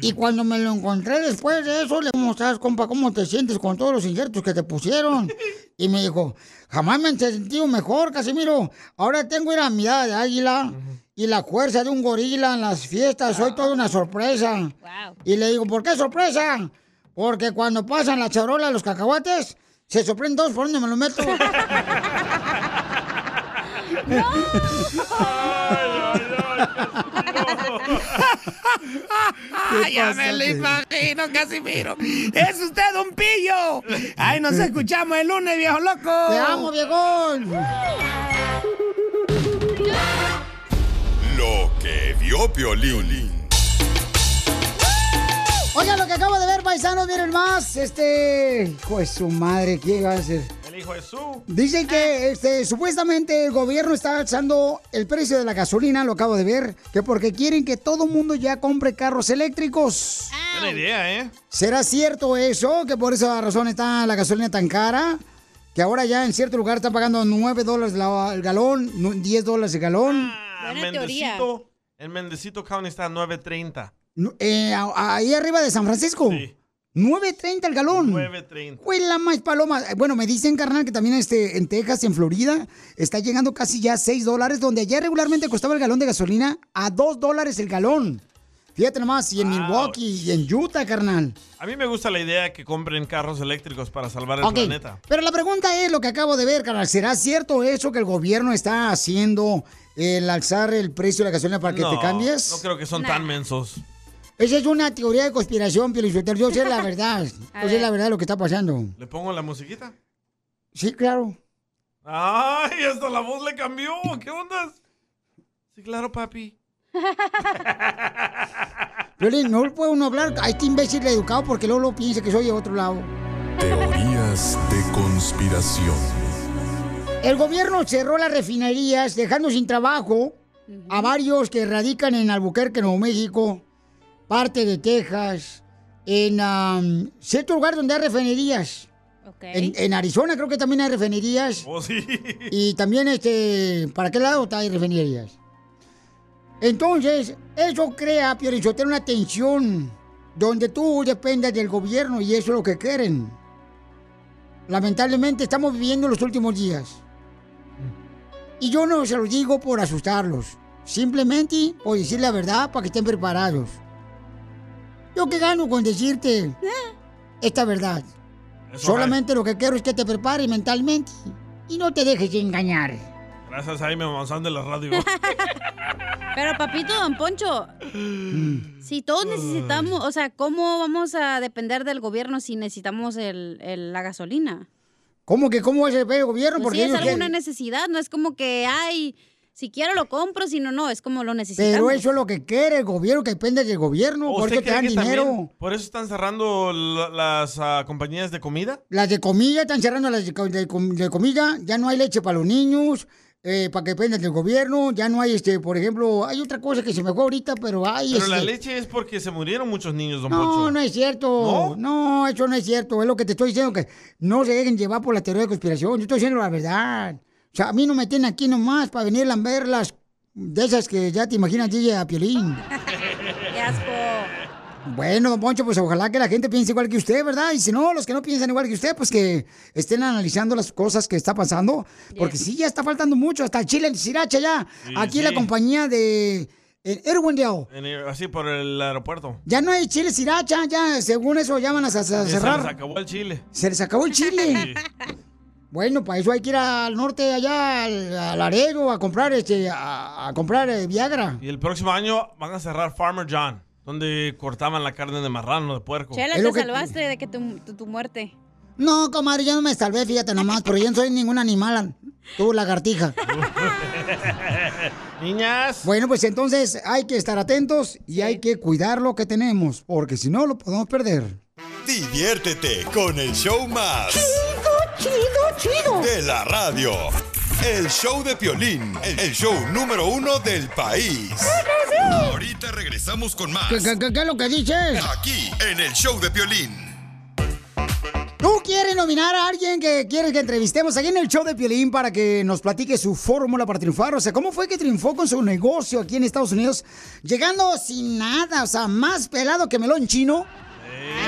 Y cuando me lo encontré después de eso, le mostré, compa, cómo te sientes con todos los injertos que te pusieron. Y me dijo, jamás me he sentido mejor, Casimiro. Ahora tengo la mirada de águila y la fuerza de un gorila en las fiestas. Soy toda una sorpresa. Y le digo, ¿por qué sorpresa? Porque cuando pasan la charola los cacahuates, se sorprenden todos por donde me lo meto. Ay, ya me lo imagino, Casimiro. ¡Es usted un pillo! ¡Ay, nos escuchamos el lunes, viejo loco! ¡Te amo, viejón! Lo que vio Piolín. Oigan, lo que acabo de ver, paisanos, miren más. Este. Hijo de su madre, ¿qué va a hacer? Dicen que este, supuestamente el gobierno está alzando el precio de la gasolina, lo acabo de ver, que porque quieren que todo mundo ya compre carros eléctricos. Buena idea, ¿eh? ¿Será cierto eso? Que por esa razón está la gasolina tan cara. Que ahora ya en cierto lugar están pagando 9 dólares la- el galón, nu- 10 dólares el galón. En Mendecito, en Mendecito County está a 9.30. Eh, a- ahí arriba de San Francisco. 9.30 el galón. 9.30. Güey, la más paloma. Bueno, me dicen, carnal, que también este, en Texas y en Florida está llegando casi ya a 6 dólares, donde ayer regularmente costaba el galón de gasolina a 2 dólares el galón. Fíjate nomás, y en Milwaukee y en Utah, carnal. A mí me gusta la idea que compren carros eléctricos para salvar el planeta. Pero la pregunta es lo que acabo de ver, carnal. ¿Será cierto eso que el gobierno está haciendo el alzar el precio de la gasolina para que no, te cambies? No creo que son tan mensos. Esa es una teoría de conspiración, Pielichotero. Yo sé la verdad. Yo sé la verdad de lo que está pasando. ¿Le pongo la musiquita? Sí, claro. ¡Ay! Hasta la voz le cambió. ¿Qué onda? Sí, claro, papi. Piolín, no puede uno hablar a este imbécil educado porque luego lo piensa que soy de otro lado. Teorías de conspiración. El gobierno cerró las refinerías, dejando sin trabajo a varios que radican en Albuquerque, Nuevo México, parte de Texas, en um, cierto lugar donde hay refinerías. En, en Arizona creo que también hay refinerías. Oh, sí. Y también, este, ¿para qué lado hay refinerías? Entonces, eso crea, Piorichotero, una tensión donde tú dependes del gobierno y eso es lo que quieren. Lamentablemente estamos viviendo los últimos días. Y yo no se los digo por asustarlos, simplemente por decir la verdad para que estén preparados. Yo que gano con decirte esta verdad. Eso Solamente lo que quiero es que te prepares mentalmente y no te dejes engañar. Gracias a Jaime Maussan de la radio. Pero papito, don Poncho, si todos necesitamos, o sea, ¿cómo vamos a depender del gobierno si necesitamos el, el- la gasolina? ¿Cómo que cómo es el gobierno? Pues Porque sí, es alguna quieren- necesidad, no es como que, ay, si quiero lo compro, si no, no, es como lo necesitamos. Pero eso es lo que quiere el gobierno, que depende del gobierno, por ¿Usted eso te dan dinero. también por eso están cerrando la- las ah, compañías de comida? Las de comida, están cerrando las de, de com- de comida, ya no hay leche para los niños, eh, para que dependan del gobierno, ya no hay, este, por ejemplo, hay otra cosa que se me fue ahorita, pero hay... Pero la este, leche es porque se murieron muchos niños, don No, Poncho. no es cierto. ¿No? eso no es cierto. Es lo que te estoy diciendo, que no se dejen llevar por la teoría de conspiración. Yo estoy diciendo la verdad. O sea, a mí no me tienen aquí nomás para venir a ver las de esas que ya te imaginas, DJ, a Piolín. Qué asco. Bueno, don Poncho, pues ojalá que la gente piense igual que usted, ¿verdad? Y si no, los que no piensan igual que usted, pues que estén analizando las cosas que está pasando. Porque sí, ya está faltando mucho. Hasta Chile en Siracha ya. Sí, Aquí sí. la compañía de en Irwindale. En el- así por el aeropuerto. Ya no hay chile siracha, ya según eso ya van a, a Ya Se cerrar. les acabó el chile. Se les acabó el chile. Bueno, para eso hay que ir al norte, allá, al, al Laredo, a comprar este, a, a comprar eh, Viagra. Y el próximo año van a cerrar Farmer John, donde cortaban la carne de marrano, de puerco. Chela, te que- salvaste de que tu, tu, tu muerte. No, comadre, yo no me salvé, fíjate nomás, pero yo no soy ningún animal. Tú, lagartija. Niñas. Bueno, pues entonces hay que estar atentos y hay que cuidar lo que tenemos, porque si no lo podemos perder. Diviértete con el show más. Chido, chido. De la radio. El show de Piolín, el show número uno del país. Ahorita regresamos con más. ¿Qué, qué- qué- qué es lo que dices? Aquí, en el show de Piolín. ¿Tú quieres nominar a alguien que quieres que entrevistemos aquí en el show de Piolín para que nos platique su fórmula para triunfar? O sea, ¿cómo fue que triunfó con su negocio aquí en Estados Unidos? Llegando sin nada, o sea, más pelado que melón chino.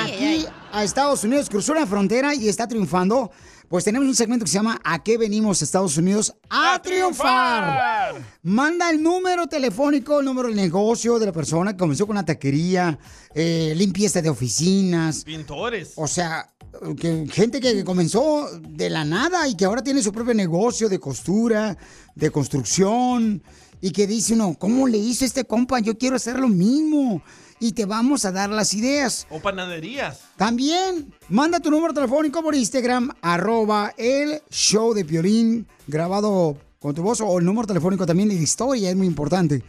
Aquí a Estados Unidos cruzó la frontera y está triunfando. Pues tenemos un segmento que se llama ¿A qué venimos a Estados Unidos? ¡A, triunfar! Manda el número telefónico, el número del negocio de la persona que comenzó con una taquería, eh, limpieza de oficinas. Pintores. O sea, que gente que comenzó de la nada y que ahora tiene su propio negocio de costura, de construcción, y que dice uno, ¿cómo le hizo este compa? Yo quiero hacer lo mismo. Y te vamos a dar las ideas. O panaderías. También, manda tu número telefónico por Instagram, arroba el show de Piolín, grabado con tu voz, o el número telefónico también de la historia, es muy importante.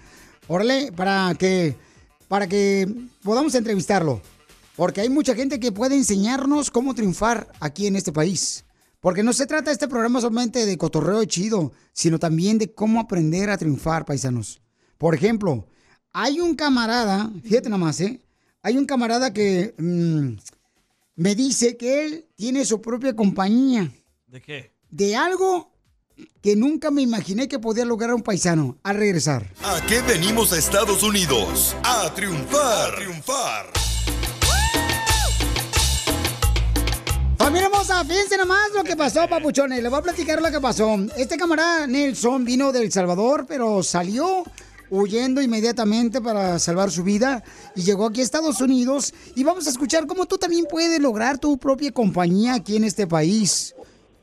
Órale, para que, para que podamos entrevistarlo. Porque hay mucha gente que puede enseñarnos cómo triunfar aquí en este país. Porque no se trata este programa solamente de cotorreo chido, sino también de cómo aprender a triunfar, paisanos. Por ejemplo, hay un camarada, fíjate nada más, ¿eh? Hay un camarada que mm, me dice que él tiene su propia compañía ¿De qué? de algo que nunca me imaginé que podía lograr un paisano al regresar. ¿A qué venimos a Estados Unidos? A triunfar. A triunfar. Familia hermosa, fíjense nomás lo que pasó, papuchones. Les voy a platicar lo que pasó. Este camarada Nelson vino del Salvador, pero salió huyendo inmediatamente para salvar su vida y llegó aquí a Estados Unidos. Y vamos a escuchar cómo tú también puedes lograr tu propia compañía aquí en este país.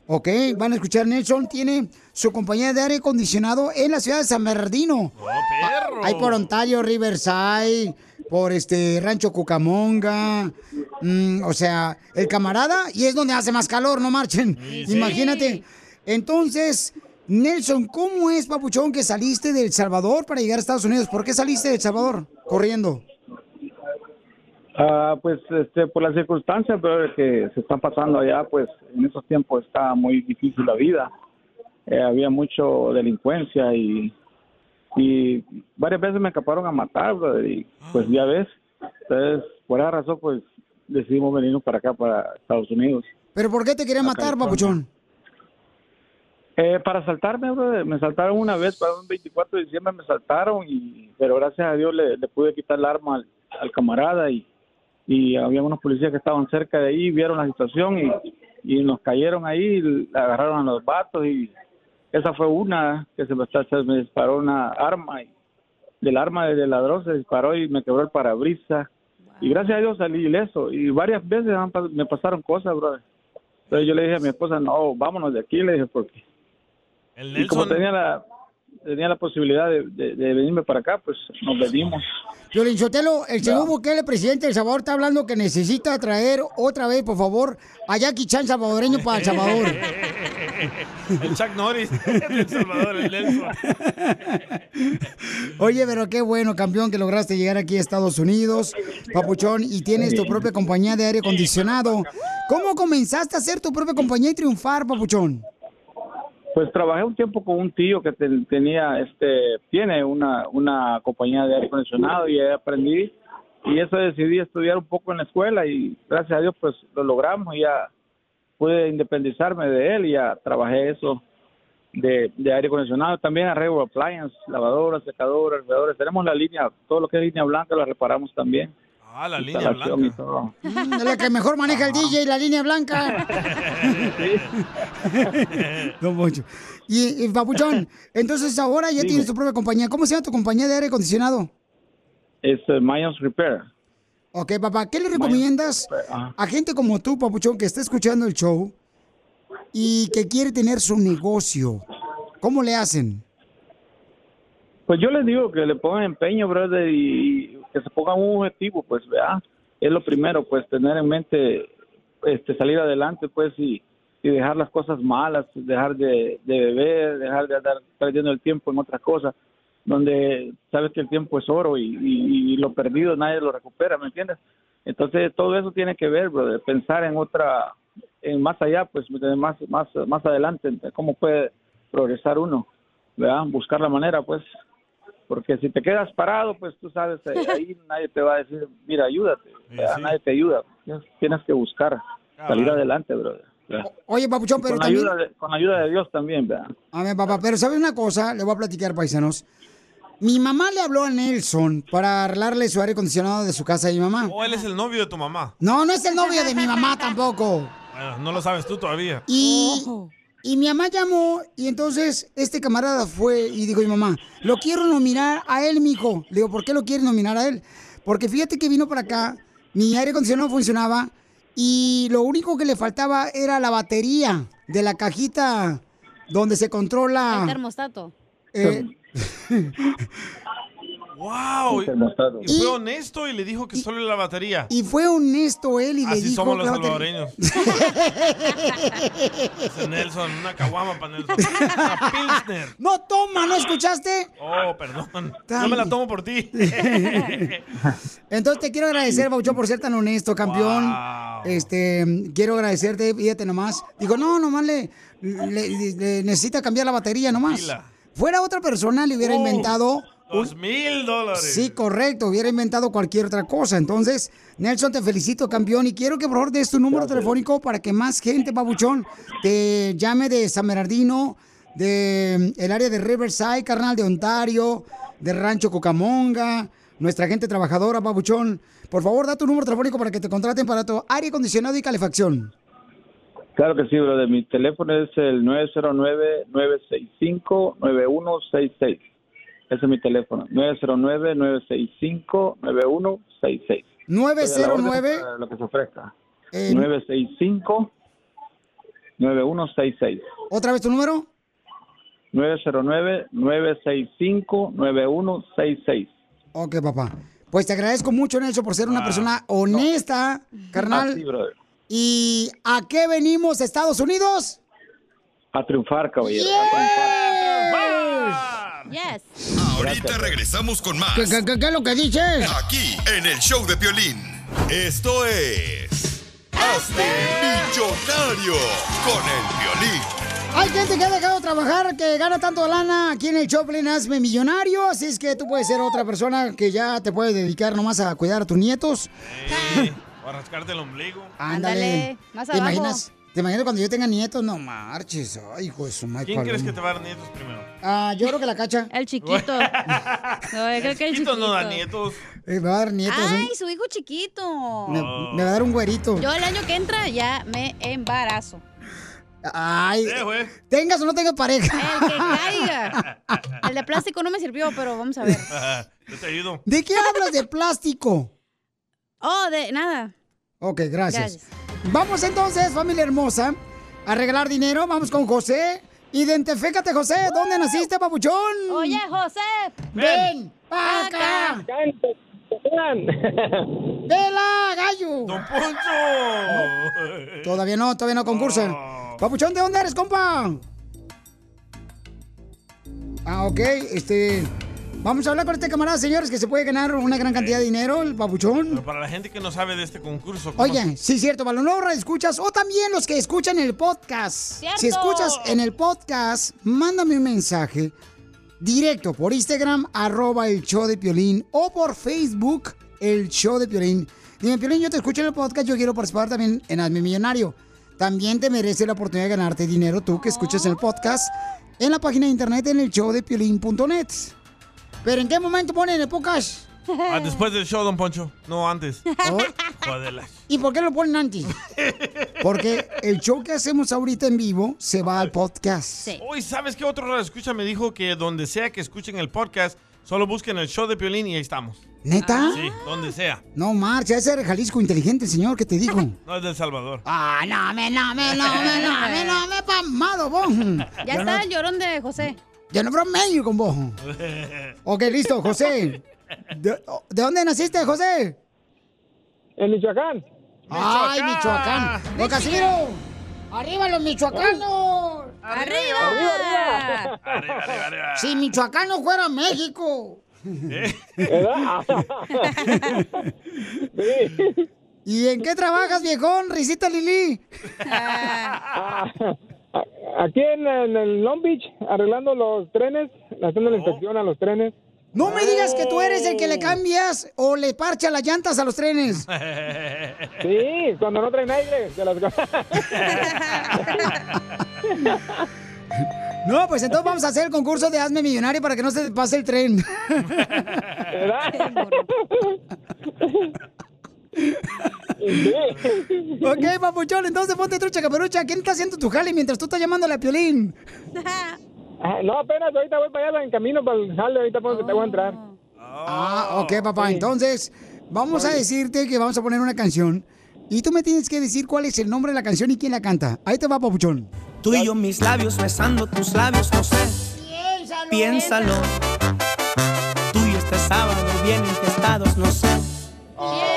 Ok, van a escuchar, Nelson tiene su compañía de aire acondicionado en la ciudad de San Bernardino. perro! Hay por Ontario, Riverside, por este Rancho Cucamonga. mm, o sea, el camarada, y es donde hace más calor, no marchen. Sí, sí. Imagínate. Entonces, Nelson, ¿cómo es, papuchón, que saliste de El Salvador para llegar a Estados Unidos? ¿Por qué saliste de El Salvador corriendo? Ah, pues este, por las circunstancias pero, que se están pasando allá, pues en esos tiempos está muy difícil la vida. eh, había mucho delincuencia y, y varias veces me escaparon a matar, brother, y pues ya ves. Entonces, por esa razón, pues decidimos venirnos para acá, para Estados Unidos. ¿Pero por qué te querían matar, papuchón? Eh, para saltarme, brother, me saltaron una vez, para un 24 de diciembre me saltaron, y, pero gracias a Dios le, le pude quitar el arma al, al camarada y, y había unos policías que estaban cerca de ahí, vieron la situación y, y nos cayeron ahí, agarraron a los vatos y esa fue una que se me, se me disparó una arma y del arma del ladrón se disparó y me quebró el parabrisas y gracias a Dios salí ileso y varias veces me pasaron cosas, brother. Entonces yo le dije a mi esposa, no, vámonos de aquí, le dije, porque... El Y como tenía la, tenía la posibilidad de, de- de venirme para acá, pues nos venimos. Violín Sotelo, el señor Bukele, presidente de El Salvador, está hablando que necesita traer otra vez, por favor, a Jackie Chan salvadoreño para El Salvador. el Chuck Norris de El Salvador, el Nelson. Oye, pero qué bueno, campeón, que lograste llegar aquí a Estados Unidos, papuchón, y tienes tu propia compañía de aire acondicionado. ¿Cómo comenzaste a hacer tu propia compañía y triunfar, papuchón? Pues trabajé un tiempo con un tío que te- tenía, este, tiene una, una compañía de aire acondicionado y aprendí y eso decidí estudiar un poco en la escuela y gracias a Dios pues lo logramos y ya pude independizarme de él y ya trabajé eso de, aire acondicionado. También arreglo appliances, lavadoras, secadoras, refrigeradores. Tenemos la línea, todo lo que es línea blanca lo reparamos también. Ah, la línea blanca. Mm, Es la que mejor maneja el DJ, la línea blanca. Don Poncho. Y, y, papuchón, entonces ahora ya Dime. tienes tu propia compañía. ¿Cómo se llama tu compañía de aire acondicionado? Es Mayans Repair. Ok, papá, ¿qué le recomiendas a gente como tú, papuchón, que está escuchando el show y que quiere tener su negocio? ¿Cómo le hacen? Pues yo les digo que le pongan empeño, brother, y que se pongan un objetivo, pues, vea, es lo primero, pues, tener en mente, este, salir adelante, pues, y, y dejar las cosas malas, dejar de, beber, dejar de andar perdiendo el tiempo en otras cosas, donde sabes que el tiempo es oro y, y- lo perdido nadie lo recupera, ¿me entiendes? Entonces, todo eso tiene que ver, brother, pensar en otra, en más allá, pues, más, más, más adelante, cómo puede progresar uno, ¿verdad? Buscar la manera, pues, porque si te quedas parado, pues tú sabes, eh, ahí nadie te va a decir, mira, ayúdate, ¿verdad? nadie te ayuda, tienes, que buscar salir adelante, brother. Oye, papuchón, pero con, la también... ayuda de, con la ayuda de Dios también, ¿verdad? A ver, papá, pero ¿sabes una cosa? Le voy a platicar, paisanos. Mi mamá le habló a Nelson para arreglarle su aire acondicionado de su casa de mi mamá. O él es el novio de tu mamá. No, no es el novio de mi mamá tampoco. Bueno, no lo sabes tú todavía. Y, y mi mamá llamó y entonces este camarada fue y dijo mi mamá, lo quiero nominar a él, mijo. Le digo, ¿por qué lo quieres nominar a él? Porque fíjate que vino para acá, mi aire acondicionado funcionaba y lo único que le faltaba era la batería de la cajita donde se controla... El termostato. eh, ¡Wow! Y fue honesto y le dijo que solo la batería. y fue honesto él y le Así dijo... somos los salvadoreños. Nelson, una caguama para Nelson. Una Pilsner. No, toma, ¿no escuchaste? Oh, perdón. No me la tomo por ti. Entonces te quiero agradecer, Bauchón, por ser tan honesto, campeón. Este, quiero agradecerte, fíjate nomás. Digo, no, nomás le, le- le necesita cambiar la batería nomás. Fuera otra persona, le hubiera Oh. inventado. Dos mil dólares. Sí, correcto, hubiera inventado cualquier otra cosa. Entonces, Nelson, te felicito, campeón, y quiero que por favor des tu número telefónico para que más gente, babuchón, te llame de San Bernardino, de el área de Riverside, carnal de Ontario, de Rancho Cucamonga, nuestra gente trabajadora, babuchón. Por favor, da tu número telefónico para que te contraten para tu aire acondicionado y calefacción. Claro que sí, brother. Mi teléfono es el 909-965-9166. Ese es mi teléfono. 909-965-9166. 909 Para Lo que se ofrezca. Eh, 965-9166. ¿Otra vez tu número? 909-965-9166. Ok, papá. Pues te agradezco mucho, Nelson, por ser una persona honesta, carnal. Así, brother. ¿Y a qué venimos, Estados Unidos? A triunfar, caballero. Yes. Ahorita regresamos con más. ¿Qué, qué, qué- qué es lo que dices? Aquí, en el show de Piolín. Esto es... Hazte millonario con el Piolín. Hay gente que ha dejado de trabajar, que gana tanto lana aquí en el Choplin Hazme Millonario, así es que tú puedes ser otra persona que ya te puede dedicar nomás a cuidar a tus nietos. Eh, o a rascarte el ombligo. Ándale. más ¿Te abajo. imaginas? ¿Te imaginas cuando yo tenga nietos? No marches. Ay, hijo de su madre. ¿Quién crees que te va a dar nietos primero? Ah, yo creo que la cacha. El chiquito. No, yo creo que el Chiquito no da nietos. Eh, me va a dar nietos. un- Ay, su hijo chiquito. me, me va a dar un güerito. Yo el año que entra ya me embarazo. Ay, Eh, tengas o no tengas pareja. El que caiga. El de plástico no me sirvió, pero vamos a ver. Yo te ayudo. ¿De qué hablas de plástico? Oh, de nada. Ok, gracias. Gracias. Vamos entonces, familia hermosa, a regalar dinero. Vamos con José. Identifícate, José. ¿Dónde naciste, papuchón? Oye, José. Ven, pa' acá. ¡Vela, gallo! ¡Don Poncho! Todavía no, todavía no concursa. Papuchón, ¿de dónde eres, compa? Ah, ok, este... Vamos a hablar con este camarada, señores, que se puede ganar una gran cantidad de dinero, el papuchón. Pero para la gente que no sabe de este concurso. ¿cómo Oye, sí, cierto, Balonora, escuchas, o también los que escuchan el podcast. ¡Cierto! Si escuchas en el podcast, mándame un mensaje directo por Instagram, arroba el show de Piolín, o por Facebook, el show de Piolín. Dime, Piolín, yo te escucho en el podcast, yo quiero participar también en Hazme Millonario. También te merece la oportunidad de ganarte dinero tú que escuchas en el podcast, en la página de internet, en el show de Piolín.net. ¿Pero en qué momento ponen el podcast? Ah, después del show, don Poncho. No, antes. Oh. ¿Y por qué lo ponen antes? Porque el show que hacemos ahorita en vivo se va al podcast. Hoy, ¿sabes qué otro escucha me dijo que donde sea que escuchen el podcast, solo busquen el show de Piolín y ahí estamos? ¿Neta? Sí, donde sea. No, marcha, ese era Jalisco inteligente, señor, que te dijo. No es del Salvador. Ah, no, me, no, me, no, me, no, me, no, me, pamado, vos. Ya está no- el llorón de José. Yo no bromeo con vos. Ok, listo, José. ¿De, de dónde naciste, José? En Michoacán. Ay, Michoacán. ¡Don Casimiro! ¡Arriba los michoacanos! ¡Arriba! Si Michoacán no fuera México. ¿Verdad? ¿Y en qué trabajas, viejón, risita Lili? Aquí en, en el Long Beach, arreglando los trenes, haciendo la inspección a los trenes. No me digas que tú eres el que le cambias o le parcha las llantas a los trenes. Sí, cuando no traen aire. de las- No, pues entonces vamos a hacer el concurso de Hazme Millonario para que no se te pase el tren. ok, papuchón, entonces ponte trucha caperucha. ¿Quién está haciendo tu jale mientras tú estás llamándole a Piolín? Ah, no, apenas ahorita voy para allá en camino para el jale, ahorita pues, te voy a entrar. Ah, ok, papá. Entonces, vamos a decirte que vamos a poner una canción. Y tú me tienes que decir cuál es el nombre de la canción y quién la canta. Ahí te va, papuchón. Tú y yo mis labios besando tus labios, no sé. Piénsalo. Tú y este sábado bien infestados, no sé.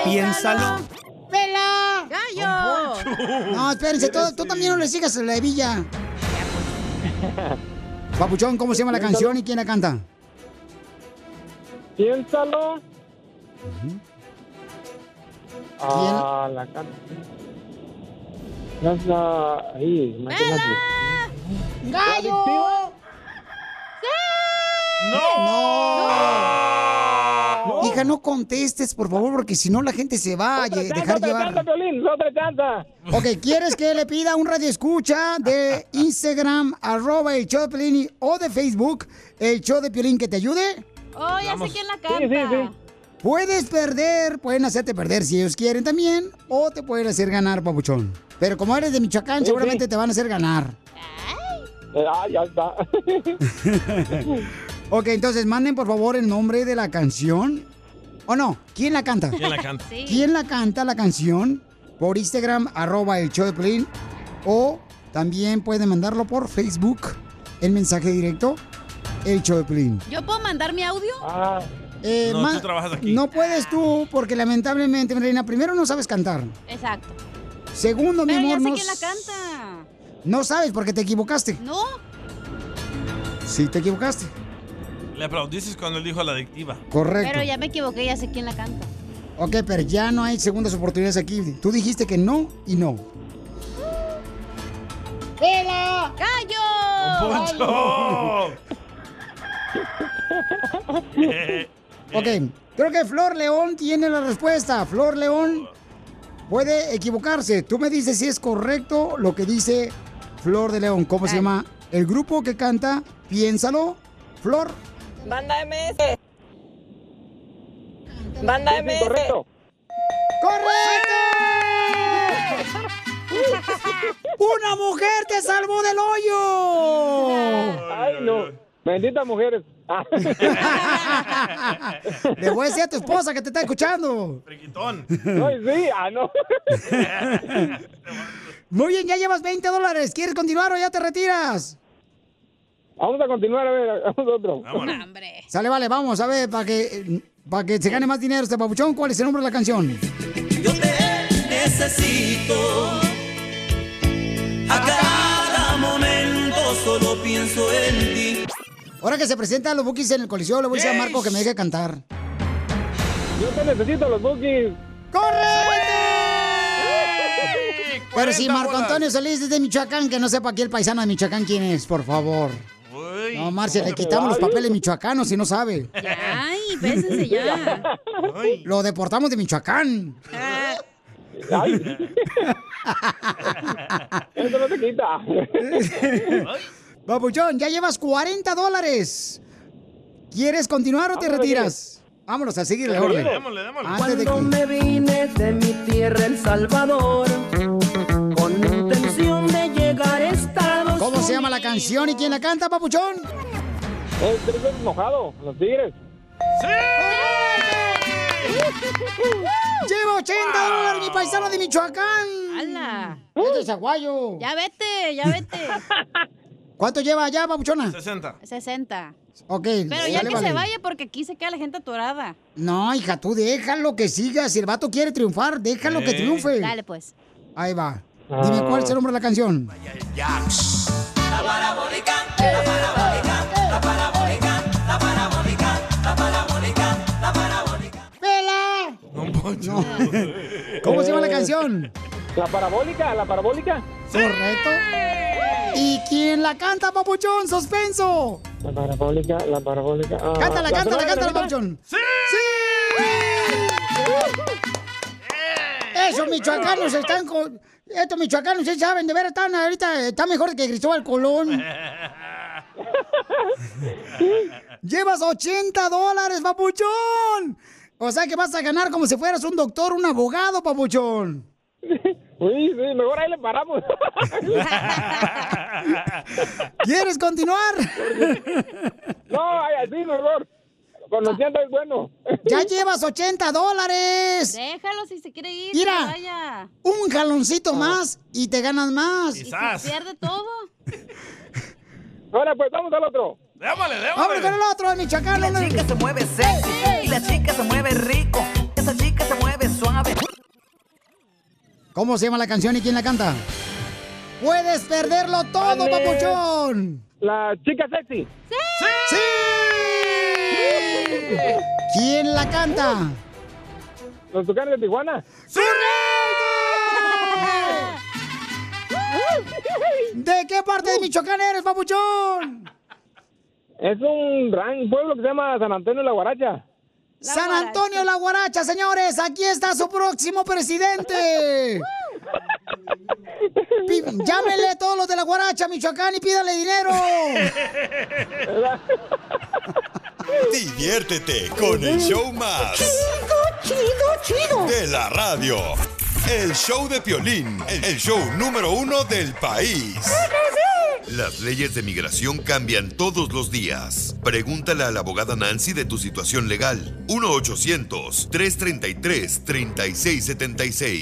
Piénsalo. ¡Vela! ¡Gallo! No, espérense, tú, tú también no le sigas a la hebilla. Papuchón, ¿cómo se llama la canción y quién la canta? Piénsalo. Ah, la can... Es la... Ahí, imagínate. ¡Gallo! ¡No! Hija, no contestes, por favor, porque si no la gente se va a dejar otra llevar. chanta, Piolín, otra chanta. Ok, ¿quieres que le pida un radio escucha de Instagram, arroba el show de Piolín o de Facebook, el show de Piolín que te ayude? Oh, ya sé quién la canta. Puedes perder, pueden hacerte perder si ellos quieren también, o te pueden hacer ganar, papuchón. Pero como eres de Michoacán, Sí, seguramente sí. te van a hacer ganar. Ah, ya está. Ok, entonces manden por favor el nombre de la canción. ¿O no? ¿Quién la canta? ¿Quién la canta? Sí. ¿Quién la canta la canción? Por Instagram, arroba el show de Piolín. O también pueden mandarlo por Facebook, el mensaje directo, el show de Piolín. ¿Yo puedo mandar mi audio? Eh, No, ma- tú trabajas aquí. No puedes tú, porque lamentablemente, reina, primero no sabes cantar. Exacto. Segundo, mi ya amor, sé no, quién la canta. no sabes porque te equivocaste. No. Sí, te equivocaste. Le aplaudiste cuando él dijo la adictiva. Correcto. Pero ya me equivoqué, ya sé quién la canta. Ok, pero ya no hay segundas oportunidades aquí. Tú dijiste que no y no. ¡Vela! ¡Gallo! ¡Poncho! Ok, creo que Flor León tiene la respuesta. Flor León puede equivocarse. Tú me dices si es correcto lo que dice Flor de León. ¿Cómo se llama el grupo que canta? Piénsalo. Flor. Banda MS. Banda MS. Correcto. ¡Correcto! ¡Una mujer te salvó del hoyo! Ay, no. Benditas mujeres. Le voy a decir a tu esposa que te está escuchando. Friquitón. Ay, sí, ah, no. Muy bien, ya llevas 20 dólares. ¿Quieres continuar o ya te retiras? Vamos a continuar, a ver, vamos a otro. Sale, vale, vamos a ver, para que, para que se gane más dinero este papuchón, ¿cuál es el nombre de la canción? necesito. A cada momento solo pienso en ti. Ahora que se presentan los bookies en el coliseo, le voy a decir a Marco que me deje cantar. Yo te necesito los bookies. Pero si Marco Antonio Solís es de Michoacán, que no sepa aquí el paisano de Michoacán quién es, por favor. No, Marcia, le quitamos los papeles michoacanos si no sabe. Ay, bésense ya. Lo deportamos de Michoacán. Eso no se quita. Papuchón, ya llevas 40 dólares. ¿Quieres continuar o te Vámonos, retiras? Vámonos a seguirle, Démosle, orden. démosle, de Cuando me vine de mi tierra, El Salvador, ¿Cómo se llama la canción y quién la canta, papuchón? El trigo mojado, los tigres. Lleva 80 dólares mi paisano de Michoacán. ¡Hala! Es de Zaguayo. Ya vete, ya vete. ¿Cuánto lleva allá, papuchona? 60. 60. Ok. Pero ya que vale. se vaya porque aquí se queda la gente atorada. No, hija, tú déjalo que siga. Si el vato quiere triunfar, déjalo que Eh. triunfe. Dale, pues. Ahí va. Dime cuál es el nombre de la canción. La parabólica, la parabólica, la parabólica, la parabólica, la parabólica, la parabólica. ¡Pela! No, ¿Cómo se llama la canción? La parabólica, la parabólica. Correcto. ¿Y quién la canta, papuchón? ¡Suspenso! La parabólica, la parabólica. ah, Cántala, ¿la cántala, cántala, papuchón. ¡Sí! Esos michoacanos están con... Estos michoacanos, sí saben, de veras están ahorita, está mejor que Cristóbal Colón. Llevas 80 dólares, papuchón. O sea que vas a ganar como si fueras un doctor, un abogado, papuchón. Uy, sí, mejor ahí le paramos. ¿Quieres continuar? No, ay, así mejor. Conociendo es bueno. Ya llevas 80 dólares. Déjalo si se quiere ir. Mira. vaya. Un jaloncito más y te ganas más. Y se pierde todo. Ahora pues, vamos al otro. Démosle, Vámonos con el otro, el michoacano. La chica se mueve sexy y la chica se mueve rico. Esa chica se mueve suave. ¿Cómo se llama la canción y quién la canta? Puedes perderlo todo, papuchón. La chica sexy. ¡Sí! ¿Quién la canta? Los tucanes de Tijuana. ¿De qué parte de Michoacán eres, papuchón? Es un gran pueblo que se llama San Antonio de la Guaracha. San Antonio La Guaracha, señores. Aquí está su próximo presidente. Pi- Llámenle a todos los de La Guaracha, Michoacán, y pídale dinero. Diviértete con el show más. Chido, chido, chido. De la radio. El show de Piolín, el show número uno del país. Las leyes de migración cambian todos los días. Pregúntale a la abogada Nancy de tu situación legal. 1-800-333-3676.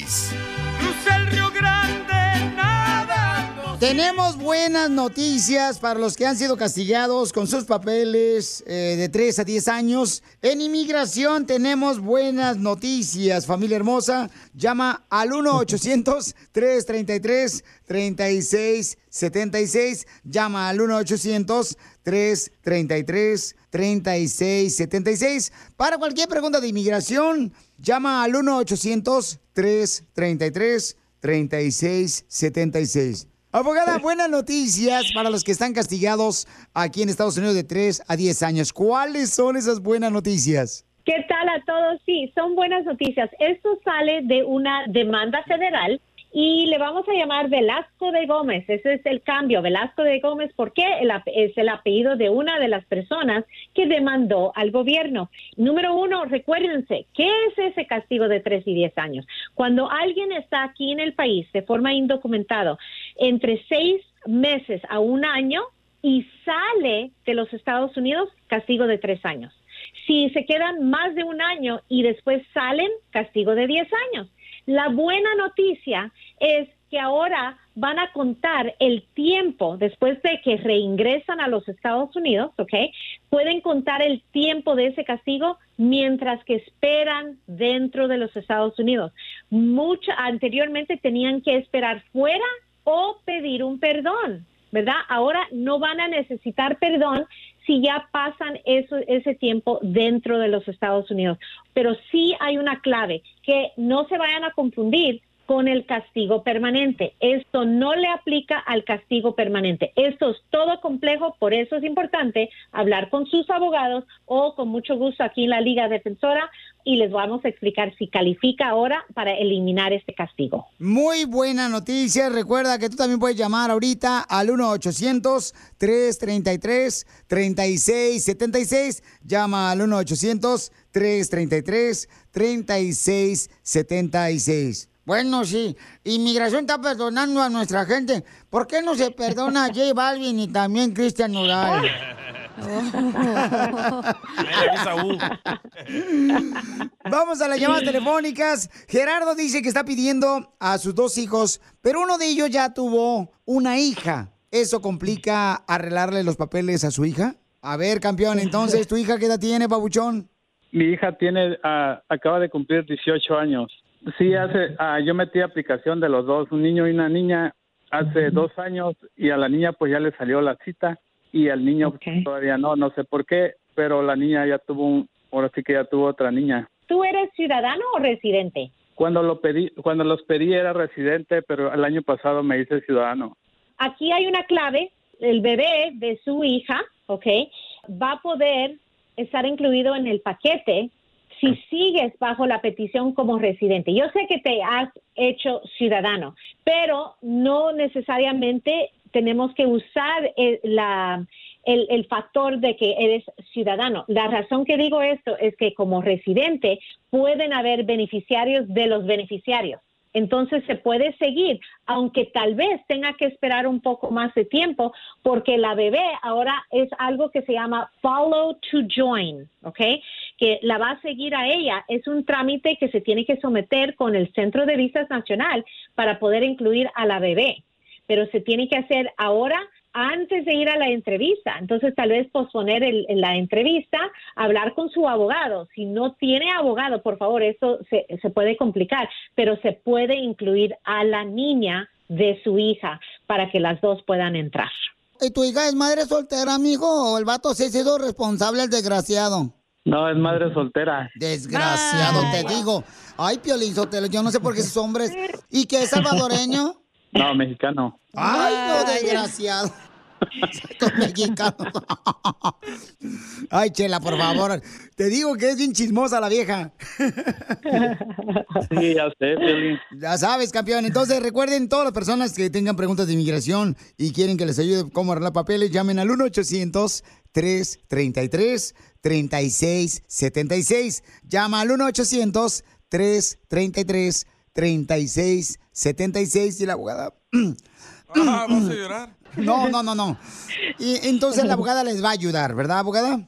Tenemos buenas noticias para los que han sido castigados con sus papeles eh, de 3 a 10 años. En inmigración tenemos buenas noticias, familia hermosa. Llama al 1-800-333-3676. Llama al 1-800-333-3676. Para cualquier pregunta de inmigración, llama al 1-800-333-3676. Abogada, buenas noticias para los que están castigados aquí en Estados Unidos de 3 a 10 años. ¿Cuáles son esas buenas noticias? ¿Qué tal a todos? Sí, son buenas noticias. Esto sale de una demanda federal y le vamos a llamar Velasco de Gómez. Ese es el cambio, Velasco de Gómez, porque es el apellido de una de las personas que demandó al gobierno. Número uno, recuérdense, ¿qué es ese castigo de 3 y 10 años? Cuando alguien está aquí en el país de forma indocumentado entre seis meses a un año y sale de los Estados Unidos, castigo de tres años. Si se quedan más de un año y después salen, castigo de 10 años. La buena noticia es que ahora van a contar el tiempo después de que reingresan a los Estados Unidos, ¿ok? Pueden contar el tiempo de ese castigo mientras que esperan dentro de los Estados Unidos. Mucha, anteriormente tenían que esperar fuera o pedir un perdón, ¿verdad? Ahora no van a necesitar perdón si ya pasan eso, ese tiempo dentro de los Estados Unidos. Pero sí hay una clave, que no se vayan a confundir con el castigo permanente. Esto no le aplica al castigo permanente. Esto es todo complejo, por eso es importante hablar con sus abogados o con mucho gusto aquí en la Liga Defensora y les vamos a explicar si califica ahora para eliminar este castigo. Muy buena noticia. Recuerda que tú también puedes llamar ahorita al 1-800-333-3676. Llama al 1-800-333-3676. Bueno, sí. Inmigración está perdonando a nuestra gente. ¿Por qué no se perdona a J Balvin y también Cristian Nodal? Vamos a las llamadas telefónicas. Gerardo dice que está pidiendo a sus dos hijos, pero uno de ellos ya tuvo una hija. ¿Eso complica arreglarle los papeles a su hija? A ver, campeón, entonces, ¿tu hija qué edad tiene, babuchón? Mi hija tiene, ah, acaba de cumplir 18 años. Sí, hace, ah, yo metí aplicación de los dos, un niño y una niña, hace dos años y a la niña pues ya le salió la cita y al niño todavía no, no sé por qué, pero la niña ya tuvo, un, ahora sí que ya tuvo otra niña. ¿Tú eres ciudadano o residente? Cuando lo pedí, cuando los pedí era residente, pero el año pasado me hice ciudadano. Aquí hay una clave, el bebé de su hija, ¿ok? Va a poder estar incluido en el paquete si sigues bajo la petición como residente. Yo sé que te has hecho ciudadano, pero no necesariamente tenemos que usar el, el factor de que eres ciudadano. La razón que digo esto es que como residente pueden haber beneficiarios de los beneficiarios. Entonces se puede seguir, aunque tal vez tenga que esperar un poco más de tiempo, porque la bebé ahora es algo que se llama follow to join, ¿ok? Que la va a seguir a ella. Es un trámite que se tiene que someter con el Centro de Visas Nacional para poder incluir a la bebé, pero se tiene que hacer ahora antes de ir a la entrevista. Entonces, tal vez posponer el- la entrevista, hablar con su abogado. Si no tiene abogado, por favor, eso se, puede complicar, pero se puede incluir a la niña de su hija para que las dos puedan entrar. ¿Y tu hija es madre soltera, amigo? ¿O el vato se ha sido responsable, el desgraciado? No, es madre soltera. Desgraciado, te digo. Ay, Piolín Sotelo, yo no sé por qué esos hombres... ¿Y qué es salvadoreño? No, mexicano. Ay, no, desgraciado. Estos mexicanos. Ay, Chela, por favor. Te digo que es bien chismosa la vieja. Sí, ya sé, Piolín. Ya sabes, campeón. Entonces, recuerden, todas las personas que tengan preguntas de inmigración y quieren que les ayude cómo arreglar papeles, llamen al 1-800-333-3676. Llama al 1-800-333-3676 y la abogada... Ah, ¿vas a llorar? No, no, no, no. Y entonces la abogada les va a ayudar, ¿verdad, abogada?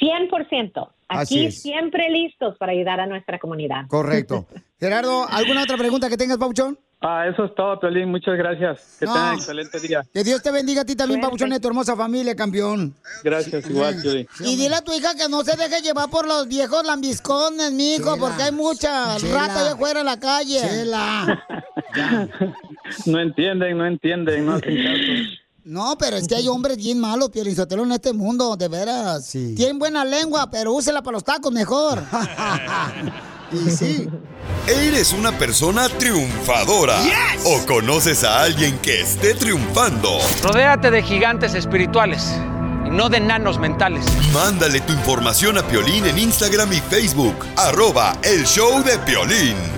100%. Así Aquí siempre listos para ayudar a nuestra comunidad. Correcto. Gerardo, ¿alguna otra pregunta que tengas, Pauchón? Ah, eso es todo, Piolín. Muchas gracias. Que No. tengan excelente día. Que Dios te bendiga a ti también, Pauchón, y a tu hermosa familia, campeón. Gracias, igual, Piolín. Y dile a tu hija que no se deje llevar por los viejos lambiscones, mijo, Chela. porque hay mucha Chela. rata allá afuera en la calle. No entienden, no entienden, no hacen caso. No, pero es que hay hombres bien malos, Piolizotelo, en este mundo, de veras. Tienen buena lengua, pero úsela para los tacos mejor. Y sí. ¿Eres una persona triunfadora? ¿O conoces a alguien que esté triunfando? Rodéate de gigantes espirituales y no de enanos mentales. Mándale tu información a Piolín en Instagram y Facebook. Arroba El Show de Piolín.